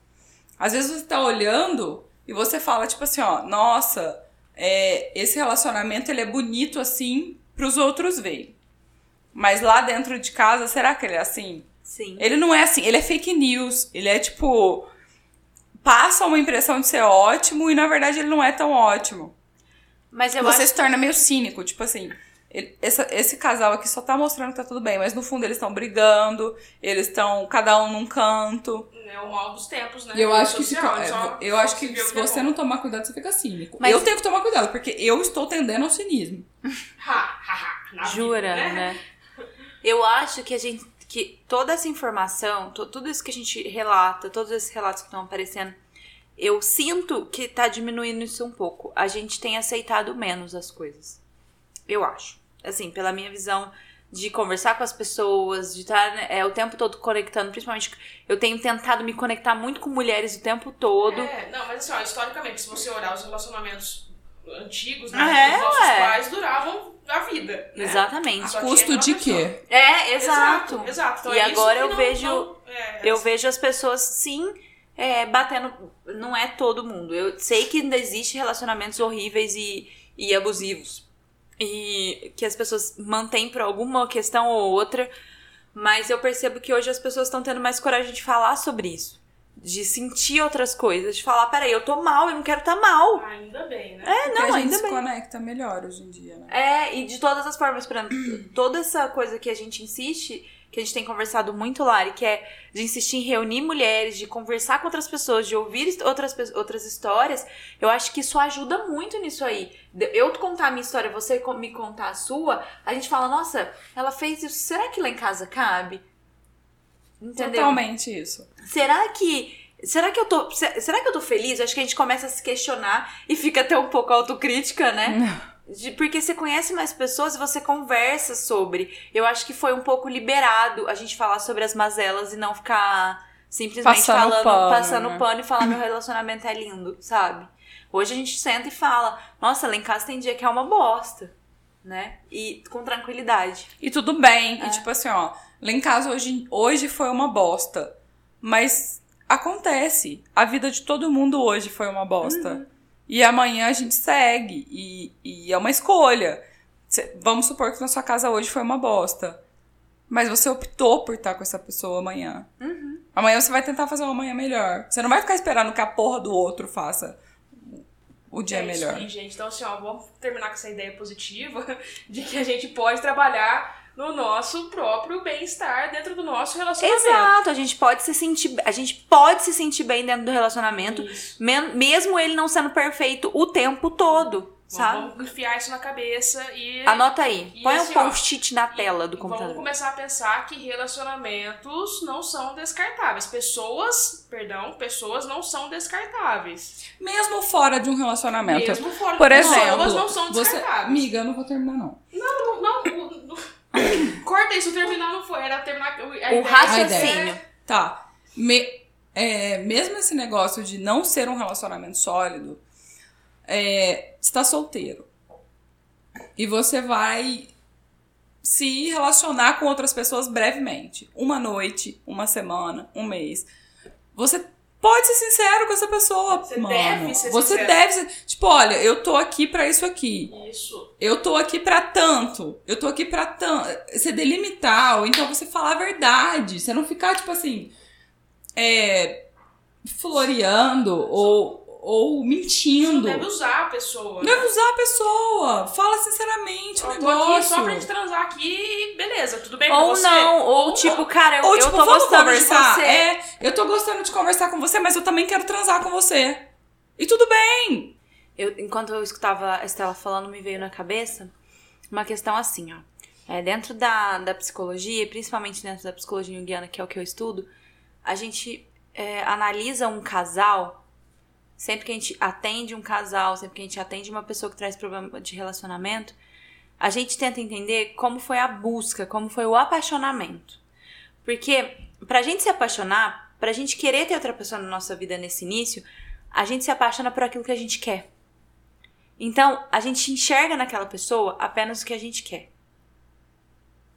Às vezes você tá olhando e você fala, tipo assim, ó, nossa, é, esse relacionamento ele é bonito assim pros outros verem. Mas lá dentro de casa, será que ele é assim? Sim. Ele não é assim, ele é fake news. Ele é tipo. Passa uma impressão de ser ótimo e na verdade ele não é tão ótimo. Mas eu você acho se torna meio cínico, tipo assim. ele- essa- esse casal aqui só tá mostrando que tá tudo bem, mas no fundo eles estão brigando, eles estão cada um num canto. É o mal dos tempos, né? Eu Rede acho que social, fica, só- é, eu só acho que se é você bom. não tomar cuidado, você fica cínico. Mas- Eu tenho que tomar cuidado, porque eu estou tendendo ao cinismo. Ha, ha, ha, na Jura, vida, né? Eu acho que a gente. Que toda essa informação, tudo isso que a gente relata, todos esses relatos que estão aparecendo, eu sinto que tá diminuindo isso um pouco. A gente tem aceitado menos as coisas. Eu acho. Assim, pela minha visão de conversar com as pessoas, de estar é, o tempo todo conectando, principalmente eu tenho tentado me conectar muito com mulheres o tempo todo. É, não, mas assim, ó, historicamente, se você olhar os relacionamentos antigos, né? Ah, é, os nossos ué. pais duravam a vida. né? Exatamente. Só Custo de quê? É, exato. Exato, exato. Então E é agora eu não- vejo- não- é, Eu vejo as pessoas, sim, é, batendo. Não é todo mundo. Eu sei que ainda existe relacionamentos horríveis e, e abusivos. E que as pessoas mantêm por alguma questão ou outra. Mas eu percebo que hoje as pessoas estão tendo mais coragem de falar sobre isso. De sentir outras coisas. De falar, peraí, eu tô mal, eu não quero estar mal. Ainda bem, né? É, Porque não, a gente se bem. conecta melhor hoje em dia, né? É, e de todas as formas, por exemplo, toda essa coisa que a gente insiste, que a gente tem conversado muito, Lari, que é de insistir em reunir mulheres, de conversar com outras pessoas, de ouvir outras, outras histórias, eu acho que isso ajuda muito nisso aí. De- Eu contar a minha história, você me contar a sua, a gente fala, nossa, ela fez isso, será que lá em casa cabe? Entendeu? Totalmente isso. Será que. Será que eu tô. se- Será que eu tô feliz? Acho que a gente começa a se questionar e fica até um pouco autocrítica, né? De- porque você conhece mais pessoas e você conversa sobre. Eu acho que foi um pouco liberado a gente falar sobre as mazelas e não ficar simplesmente Passando falando, pano, passando né? pano e falar meu relacionamento é lindo, sabe? Hoje a gente senta e fala, nossa, lá em casa tem dia que é uma bosta, né? E com tranquilidade. E tudo bem. É. E tipo assim, ó, lá em casa hoje, hoje foi uma bosta. Mas acontece. A vida de todo mundo hoje foi uma bosta. Uhum. E amanhã a gente segue. E, e é uma escolha. cê- vamos supor que na sua casa hoje foi uma bosta. Mas você optou por estar com essa pessoa amanhã. Amanhã você vai tentar fazer uma manhã melhor. Você não vai ficar esperando que a porra do outro faça o dia é isso melhor. aí, gente. Então, assim, ó, vamos terminar com essa ideia positiva de que a gente pode trabalhar no nosso próprio bem-estar dentro do nosso relacionamento. Exato, a gente pode se sentir, a gente pode se sentir bem dentro do relacionamento, Isso. mesmo ele não sendo perfeito o tempo todo, sabe? Vamos enfiar isso na cabeça e. Anota aí, E põe um assim, ó, post-it na tela do e Vamos computador. começar a pensar que relacionamentos não são descartáveis. Pessoas, perdão, pessoas não são descartáveis. Mesmo fora de um relacionamento. Mesmo fora Por pessoas exemplo, não são você. descartáveis. Amiga, eu não vou terminar, não. Não, não, não, não. Corta isso, terminar não foi. Era terminar. A O ideia- raciocínio. Tá. Me- é, mesmo esse negócio de não ser um relacionamento sólido, é, está solteiro. E você vai se relacionar com outras pessoas brevemente. Uma noite, uma semana, um mês. Você pode ser sincero com essa pessoa, Você mano. deve ser Você sincero. deve ser. Tipo, olha, eu tô aqui pra isso aqui. Isso. Eu tô aqui pra tanto. Eu tô aqui pra tanto. Você delimitar, ou então você falar a verdade. Você não ficar, tipo assim, é, floreando ou, ou Você mentindo. não deve usar a pessoa. Deve usar a pessoa. Fala sinceramente o Eu tô aqui negócio. só pra gente transar aqui e beleza, tudo bem Ou com você? não, ou tipo, cara, eu, Ou eu tipo, tô vamos gostando conversar. de você. É, eu tô gostando de conversar com você, mas eu também quero transar com você. E tudo bem. Eu, enquanto eu escutava a Estela falando, me veio na cabeça uma questão assim, ó. É, dentro da, da psicologia, e principalmente dentro da psicologia junguiana, que é o que eu estudo, a gente é, analisa um casal, sempre que a gente atende um casal, sempre que a gente atende uma pessoa que traz problema de relacionamento, a gente tenta entender como foi a busca, como foi o apaixonamento. Porque pra gente se apaixonar, pra gente querer ter outra pessoa na nossa vida nesse início, a gente se apaixona por aquilo que a gente quer. Então, a gente enxerga naquela pessoa apenas o que a gente quer.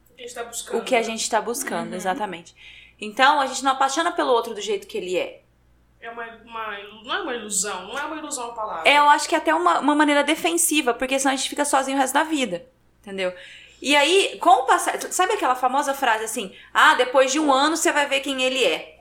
O que a gente tá buscando. O que a gente tá buscando, exatamente. Então, a gente não apaixona pelo outro do jeito que ele é. É uma, uma- Não é uma ilusão, não é uma ilusão a palavra. É, eu acho que é até uma, uma maneira defensiva, porque senão a gente fica sozinho o resto da vida. Entendeu? E aí, com o passar. Sabe aquela famosa frase assim? Ah, depois de um ano você vai ver quem ele é.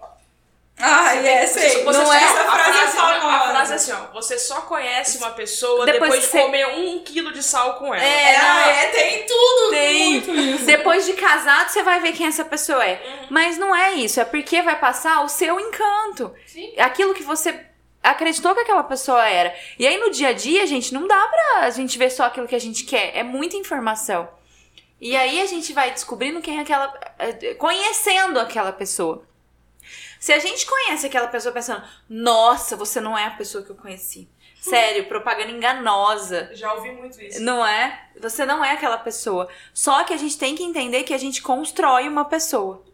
Ah, é, Você- sei. você não só- é a essa frase, frase, a famosa. frase é assim, ó. Você só conhece uma pessoa Depois depois, de você- comer um quilo de sal com ela. É, Ah, é, tem tudo. Tem. Muito isso. Depois de casado, você vai ver quem essa pessoa é. Uhum. Mas não é isso, é porque vai passar o seu encanto. Sim. Aquilo que você acreditou que aquela pessoa era. E aí no dia a dia, gente, não dá pra a gente ver só aquilo que a gente quer. É muita informação. E aí a gente vai descobrindo quem é aquela. eh, conhecendo aquela pessoa. Se a gente conhece aquela pessoa pensando, nossa, você não é a pessoa que eu conheci. Sério, propaganda enganosa. Já ouvi muito isso. Não é? Você não é aquela pessoa. Só que a gente tem que entender que a gente constrói uma pessoa.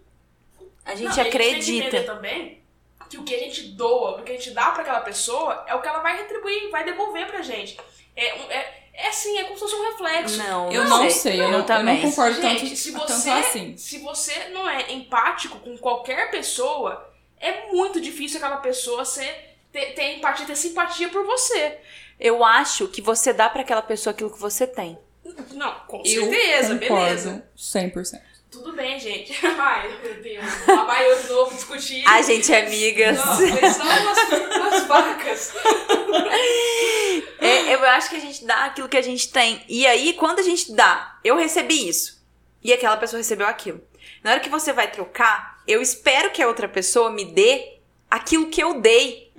A gente Não, e A gente tem que acredita. entender também que o que a gente doa, o que a gente dá pra aquela pessoa é o que ela vai retribuir, vai devolver pra gente. É, é, é assim, é como se fosse um reflexo. Não, Eu não sei, eu, eu não, eu não também. concordo Gente, tanto, se tanto você, assim. se você não é empático com qualquer pessoa, é muito difícil aquela pessoa ser, ter, ter empatia, ter simpatia por você. Eu acho que você dá pra aquela pessoa aquilo que você tem. Não, com Eu certeza, concordo beleza. 100%. Tudo bem, gente. Ai, meu Deus. Lá vai eu de novo discutir. A gente é amigas. Não, vocês são umas, umas vacas. É, eu acho que a gente dá aquilo que a gente tem. E aí, quando a gente dá, eu recebi isso. E aquela pessoa recebeu aquilo. Na hora que você vai trocar, eu espero que a outra pessoa me dê aquilo que eu dei.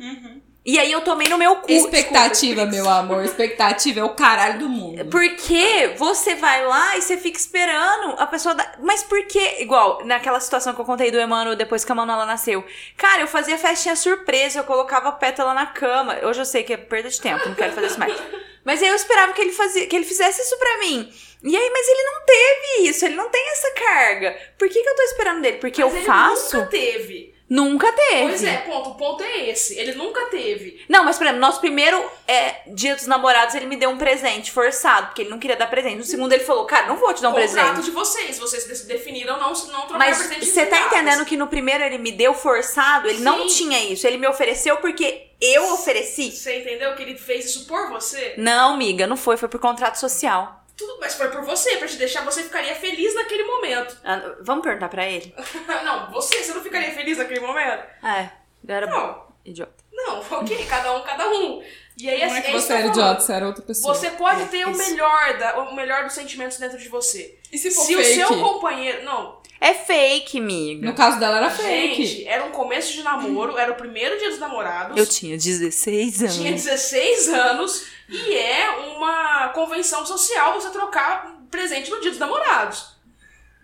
E aí eu tomei no meu cu. Expectativa, meu amor. Expectativa é o caralho do mundo. Porque você vai lá e você fica esperando a pessoa dar. Mas por que? Igual, naquela situação que eu contei do Emmanuel depois que a Manuela nasceu. Cara, eu fazia festinha surpresa, eu colocava pétala na cama. Hoje eu sei que é perda de tempo, não quero fazer isso mais. Mas aí eu esperava que ele, fazia, que ele fizesse isso pra mim. E aí, mas ele não teve isso, ele não tem essa carga. Por que, que eu tô esperando dele? Porque Mas eu ele faço? Nunca teve. Nunca teve. Pois é, ponto. O ponto é esse. Ele nunca teve. Não, mas por exemplo, nosso primeiro é, dia dos namorados, ele me deu um presente forçado, porque ele não queria dar presente. No segundo, ele falou, cara, não vou te dar um Contrato presente. de vocês. Vocês definiram não, não trocar Mas presente você tá entendendo que no primeiro ele me deu forçado? Ele não Sim. tinha isso. Ele me ofereceu porque eu ofereci. Você entendeu que ele fez isso por você? Não, miga, não foi. Foi por contrato social. Tudo, mas foi por você, pra te deixar, você ficaria feliz naquele momento. Ah, Vamos perguntar pra ele? não, você, você não ficaria feliz naquele momento? É, eu era Não. idiota. Não, ok, cada um, cada um. E aí, Não é assim, que isso você era idiota, você era outra pessoa. Você pode ter o melhor, da, o melhor dos sentimentos dentro de você. E se for Se fake? o seu companheiro. Não, É fake, amiga. No caso dela era fake. gente, era um começo de namoro, era o primeiro dia dos namorados. Eu tinha 16 anos. tinha 16 anos e é uma convenção social você trocar presente no dia dos namorados.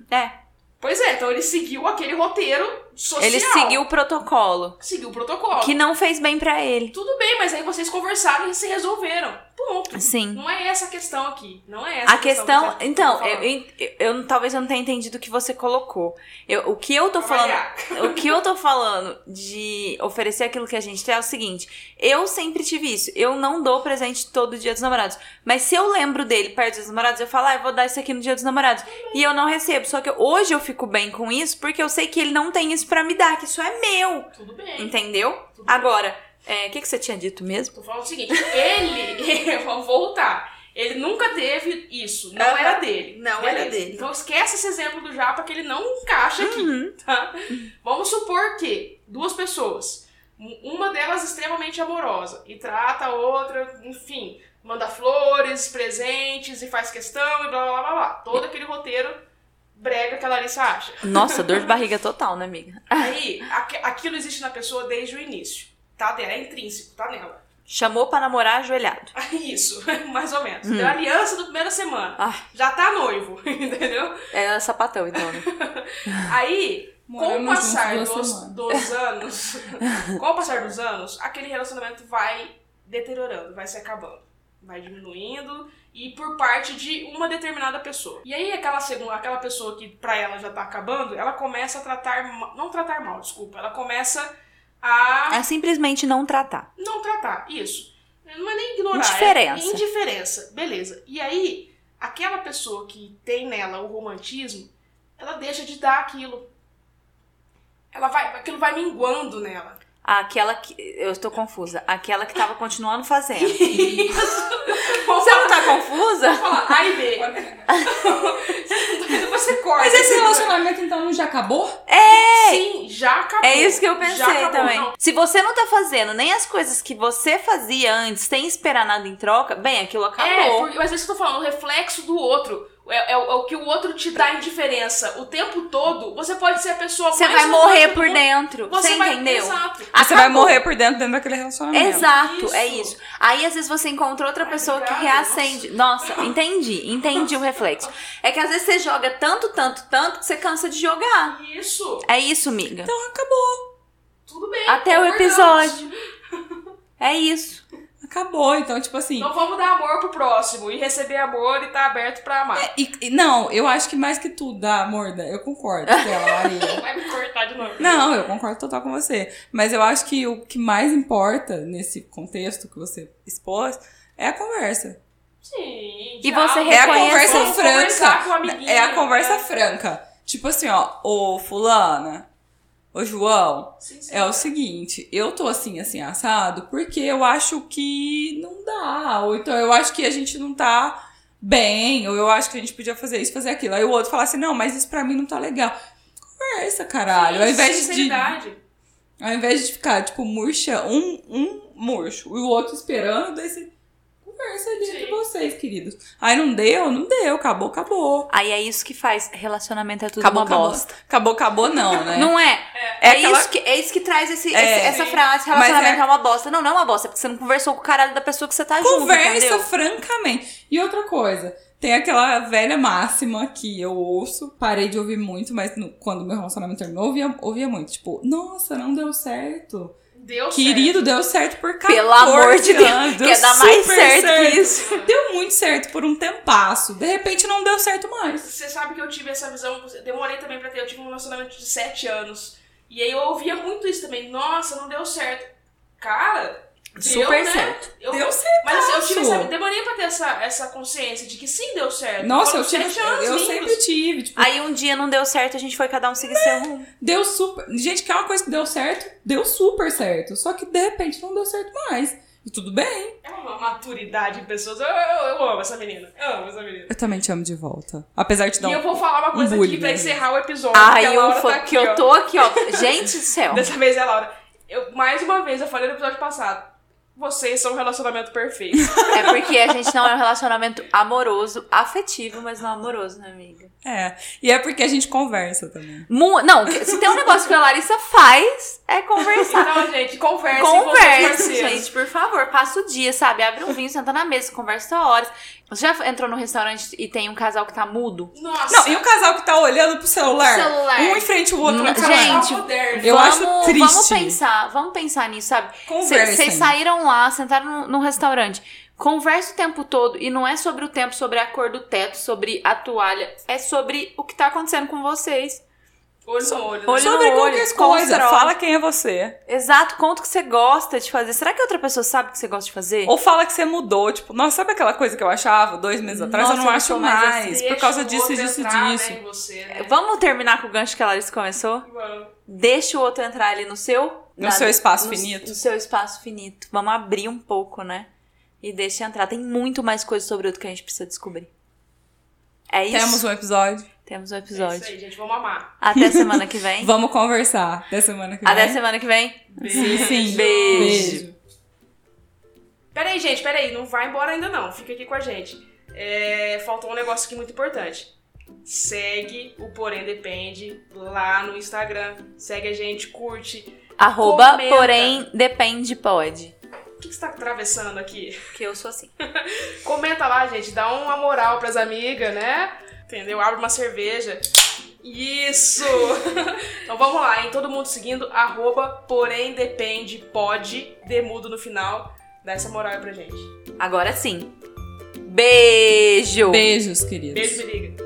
É. Pois é, então ele seguiu aquele roteiro social. Ele seguiu o protocolo. Seguiu o protocolo. Que não fez bem pra ele. Tudo bem, mas aí vocês conversaram e se resolveram. Ponto. Sim. Não é essa a questão aqui. Não é essa A questão. que eu Então, eu, eu, eu- talvez eu não tenha entendido o que você colocou. Eu, o que eu tô falando. O que eu tô falando de oferecer aquilo que a gente tem é o seguinte: eu sempre tive isso. Eu não dou presente todo dia dos namorados. Mas se eu lembro dele perto dos namorados, eu falo, ah, eu vou dar isso aqui no dia dos namorados. E eu não recebo. Só que hoje eu fico bem com isso porque eu sei que ele não tem isso pra me dar, que isso é meu. Tudo bem. Entendeu? Tudo bem. É, o que, que você tinha dito mesmo? Tô falando o seguinte, ele, vamos voltar, ele nunca teve isso, não Aham. era dele. Não Beleza. era dele. Então esquece esse exemplo do Japa que ele não encaixa aqui, Uhum. tá? Vamos supor que duas pessoas, um- uma delas extremamente amorosa e trata a outra, enfim, manda flores, presentes e faz questão e blá blá blá blá. Todo aquele roteiro brega que a Larissa acha. Nossa, dor de barriga total, né, amiga? Aí, aqu- aquilo existe na pessoa desde o início, tá? dela, É intrínseco, tá nela. Chamou pra namorar ajoelhado. Isso, mais ou menos. Deu aliança na primeira semana. Ah, Já tá noivo, entendeu? é sapatão, então, né? Aí, com o Moramos passar dos, dos anos, com o passar dos anos, aquele relacionamento vai deteriorando, vai se acabando, vai diminuindo e por parte de uma determinada pessoa. E aí aquela segunda, aquela pessoa que pra ela já tá acabando, ela começa a tratar, não tratar mal, desculpa, ela começa a É simplesmente não tratar. não tratar, isso. Não é nem ignorar. Indiferença. É indiferença, beleza. E aí, aquela pessoa que tem nela o romantismo, ela deixa de dar aquilo. Ela vai, aquilo vai minguando nela. Aquela que. Eu estou confusa. Aquela que tava continuando fazendo. Isso. Você não tá confusa? falar A e B. Você corta. Mas esse relacionamento então já acabou? Sim, já acabou. É isso que eu pensei acabou. também. Não, Se você não tá fazendo nem as coisas que você fazia antes, sem esperar nada em troca, bem, aquilo É, acabou. porque, mas é isso que eu tô falando, o reflexo do outro. É, é o- é o que o outro te dá indiferença. O tempo todo, você pode ser a pessoa Você mais vai morrer por mundo. dentro. Você, Você vai, entendeu? Exato. Você vai morrer por dentro, dentro daquele relacionamento. Exato, Isso. é isso. Aí às vezes você encontra outra Ai, pessoa que reacende. Nossa, entendi, entendi o reflexo. É que às vezes você joga tanto, tanto, tanto que você cansa de jogar. Isso. É isso, amiga. Então acabou. Tudo bem. Até o episódio. É isso. Acabou. Então, tipo assim. Então vamos dar amor pro próximo e receber amor e tá aberto pra amar. E, e- não, eu acho que mais que tudo, da Morda, eu concordo com ela, Maria. Vai me cortar de novo. Não, eu concordo total com você. Mas eu acho que o que mais importa nesse contexto que você expôs é a conversa. Sim. E já, você É a conversa com franca. amiguinho, É a conversa né? franca. Tipo assim, ó, ô fulana, ô João, Sim, sim. é o seguinte, eu tô assim, assim, assado, porque eu acho que não dá. Ou então eu acho que a gente não tá bem, ou eu acho que a gente podia fazer isso, fazer aquilo. Aí o outro fala assim, não, mas isso pra mim não tá legal. Conversa, caralho. Sim, ao invés de, sinceridade. ao invés de ficar, tipo, murcha, um, um murcho e o outro esperando, daí você conversa ali Sim. entre vocês, queridos. Aí não deu, não deu, acabou, acabou. Aí é isso que faz. Relacionamento é tudo Acabou, uma acabou. bosta. Acabou, acabou, não, né? Não é? É É, aquela- isso que, é isso que traz esse, É, esse- essa sim. frase, relacionamento é- é... uma bosta. Não, não é uma bosta, é porque você não conversou com o caralho da pessoa que você tá junto, Conversa francamente. E outra coisa, tem aquela velha máxima que eu ouço, parei de ouvir muito, mas no- quando meu relacionamento terminou, eu ouvia, ouvia muito. Tipo, nossa, não deu certo. Deu Querido, deu certo por 14 Pelo amor de Deus, deu quer dar mais super certo que isso. Deu muito certo por um tempasso. De repente não deu certo mais. certo. Você sabe que eu tive essa visão, demorei também pra ter, eu tive um relacionamento de 7 anos. E aí eu ouvia muito isso também. Nossa, não deu certo. Cara, deu, Super né? certo. Eu, Deu certo. Mas eu tive essa, demorei pra ter essa, essa consciência de que sim deu certo. Nossa, eu, tive, eu lindos. sempre tive. Tipo, Aí um dia não deu certo, a gente foi cada um seguir seu rumo. deu super. Gente, que é uma coisa que deu certo, deu super certo. Só que de repente não deu certo mais. E tudo bem. É uma maturidade em pessoas. Eu, eu, eu amo essa menina. Eu amo essa menina. Eu também te amo de volta. Apesar de dar E um... eu vou falar uma coisa bullying aqui pra encerrar o episódio. Ai, Laura ufa, tá aqui, que eu ó. tô aqui, ó. Gente do céu. Dessa vez é a Laura. Eu, mais uma vez, eu falei no episódio passado. Vocês são um relacionamento perfeito. É porque a gente não é um relacionamento amoroso, afetivo, mas não amoroso, né, amiga? É. E é porque a gente conversa também. Mu- não, se tem um negócio que a Larissa faz, é conversar. Então, gente, Conversa, parceiros. gente, por favor. Passa o dia, sabe? Abre um vinho, senta na mesa, conversa horas. Você já entrou no restaurante e tem um casal que tá mudo? Nossa. Não, e o casal que tá olhando pro celular, Celular. um em frente ao outro Hum, gente, moderno. Eu acho vamos, triste. Vamos pensar, vamos pensar nisso, sabe? Conversem. Vocês saíram lá, sentaram no, no restaurante. Conversa o tempo todo e não é sobre o tempo, sobre a cor do teto, sobre a toalha. É sobre o que tá acontecendo com vocês. Olho no olho. né? Olho Sobre no qualquer olho, coisa, fala quem é você. Exato, conta o que você gosta de fazer. Será que outra pessoa sabe o que você gosta de fazer? Ou fala que você mudou, tipo, nossa, sabe aquela coisa que eu achava dois meses atrás? Nossa, eu não eu acho mais mais, assim. por causa disso, disso, entrar, disso. Né, você, né? Vamos terminar com o gancho que a Larissa começou? Vamos. Deixa o outro entrar ali no seu... No seu espaço no- finito. No seu espaço finito. Vamos abrir um pouco, né? E deixa entrar. Tem muito mais coisa sobre o outro que a gente precisa descobrir. É isso? Temos um episódio. Temos um É episódio. isso aí, gente. Vamos amar. Até semana que vem. Vamos conversar da semana que vem. Até semana que vem. Sim, sim. Beijo. Beijo. Pera aí, gente, pera aí. Não vai embora ainda não. Fica aqui com a gente. É, faltou um negócio aqui muito importante. Segue o Porém Depende lá no Instagram. Segue a gente, curte. Arroba, Comenta. porém, depende, pode. O que que você tá atravessando aqui? Porque eu sou assim. Comenta lá, gente. Dá uma moral pras amigas, né? Entendeu? Abre uma cerveja. Isso! então vamos lá, hein? Todo mundo seguindo, arroba, porém depende, pode, demudo no final. Dá essa moral aí pra gente. Agora sim. Beijo! Beijos, queridos. Beijo, me liga.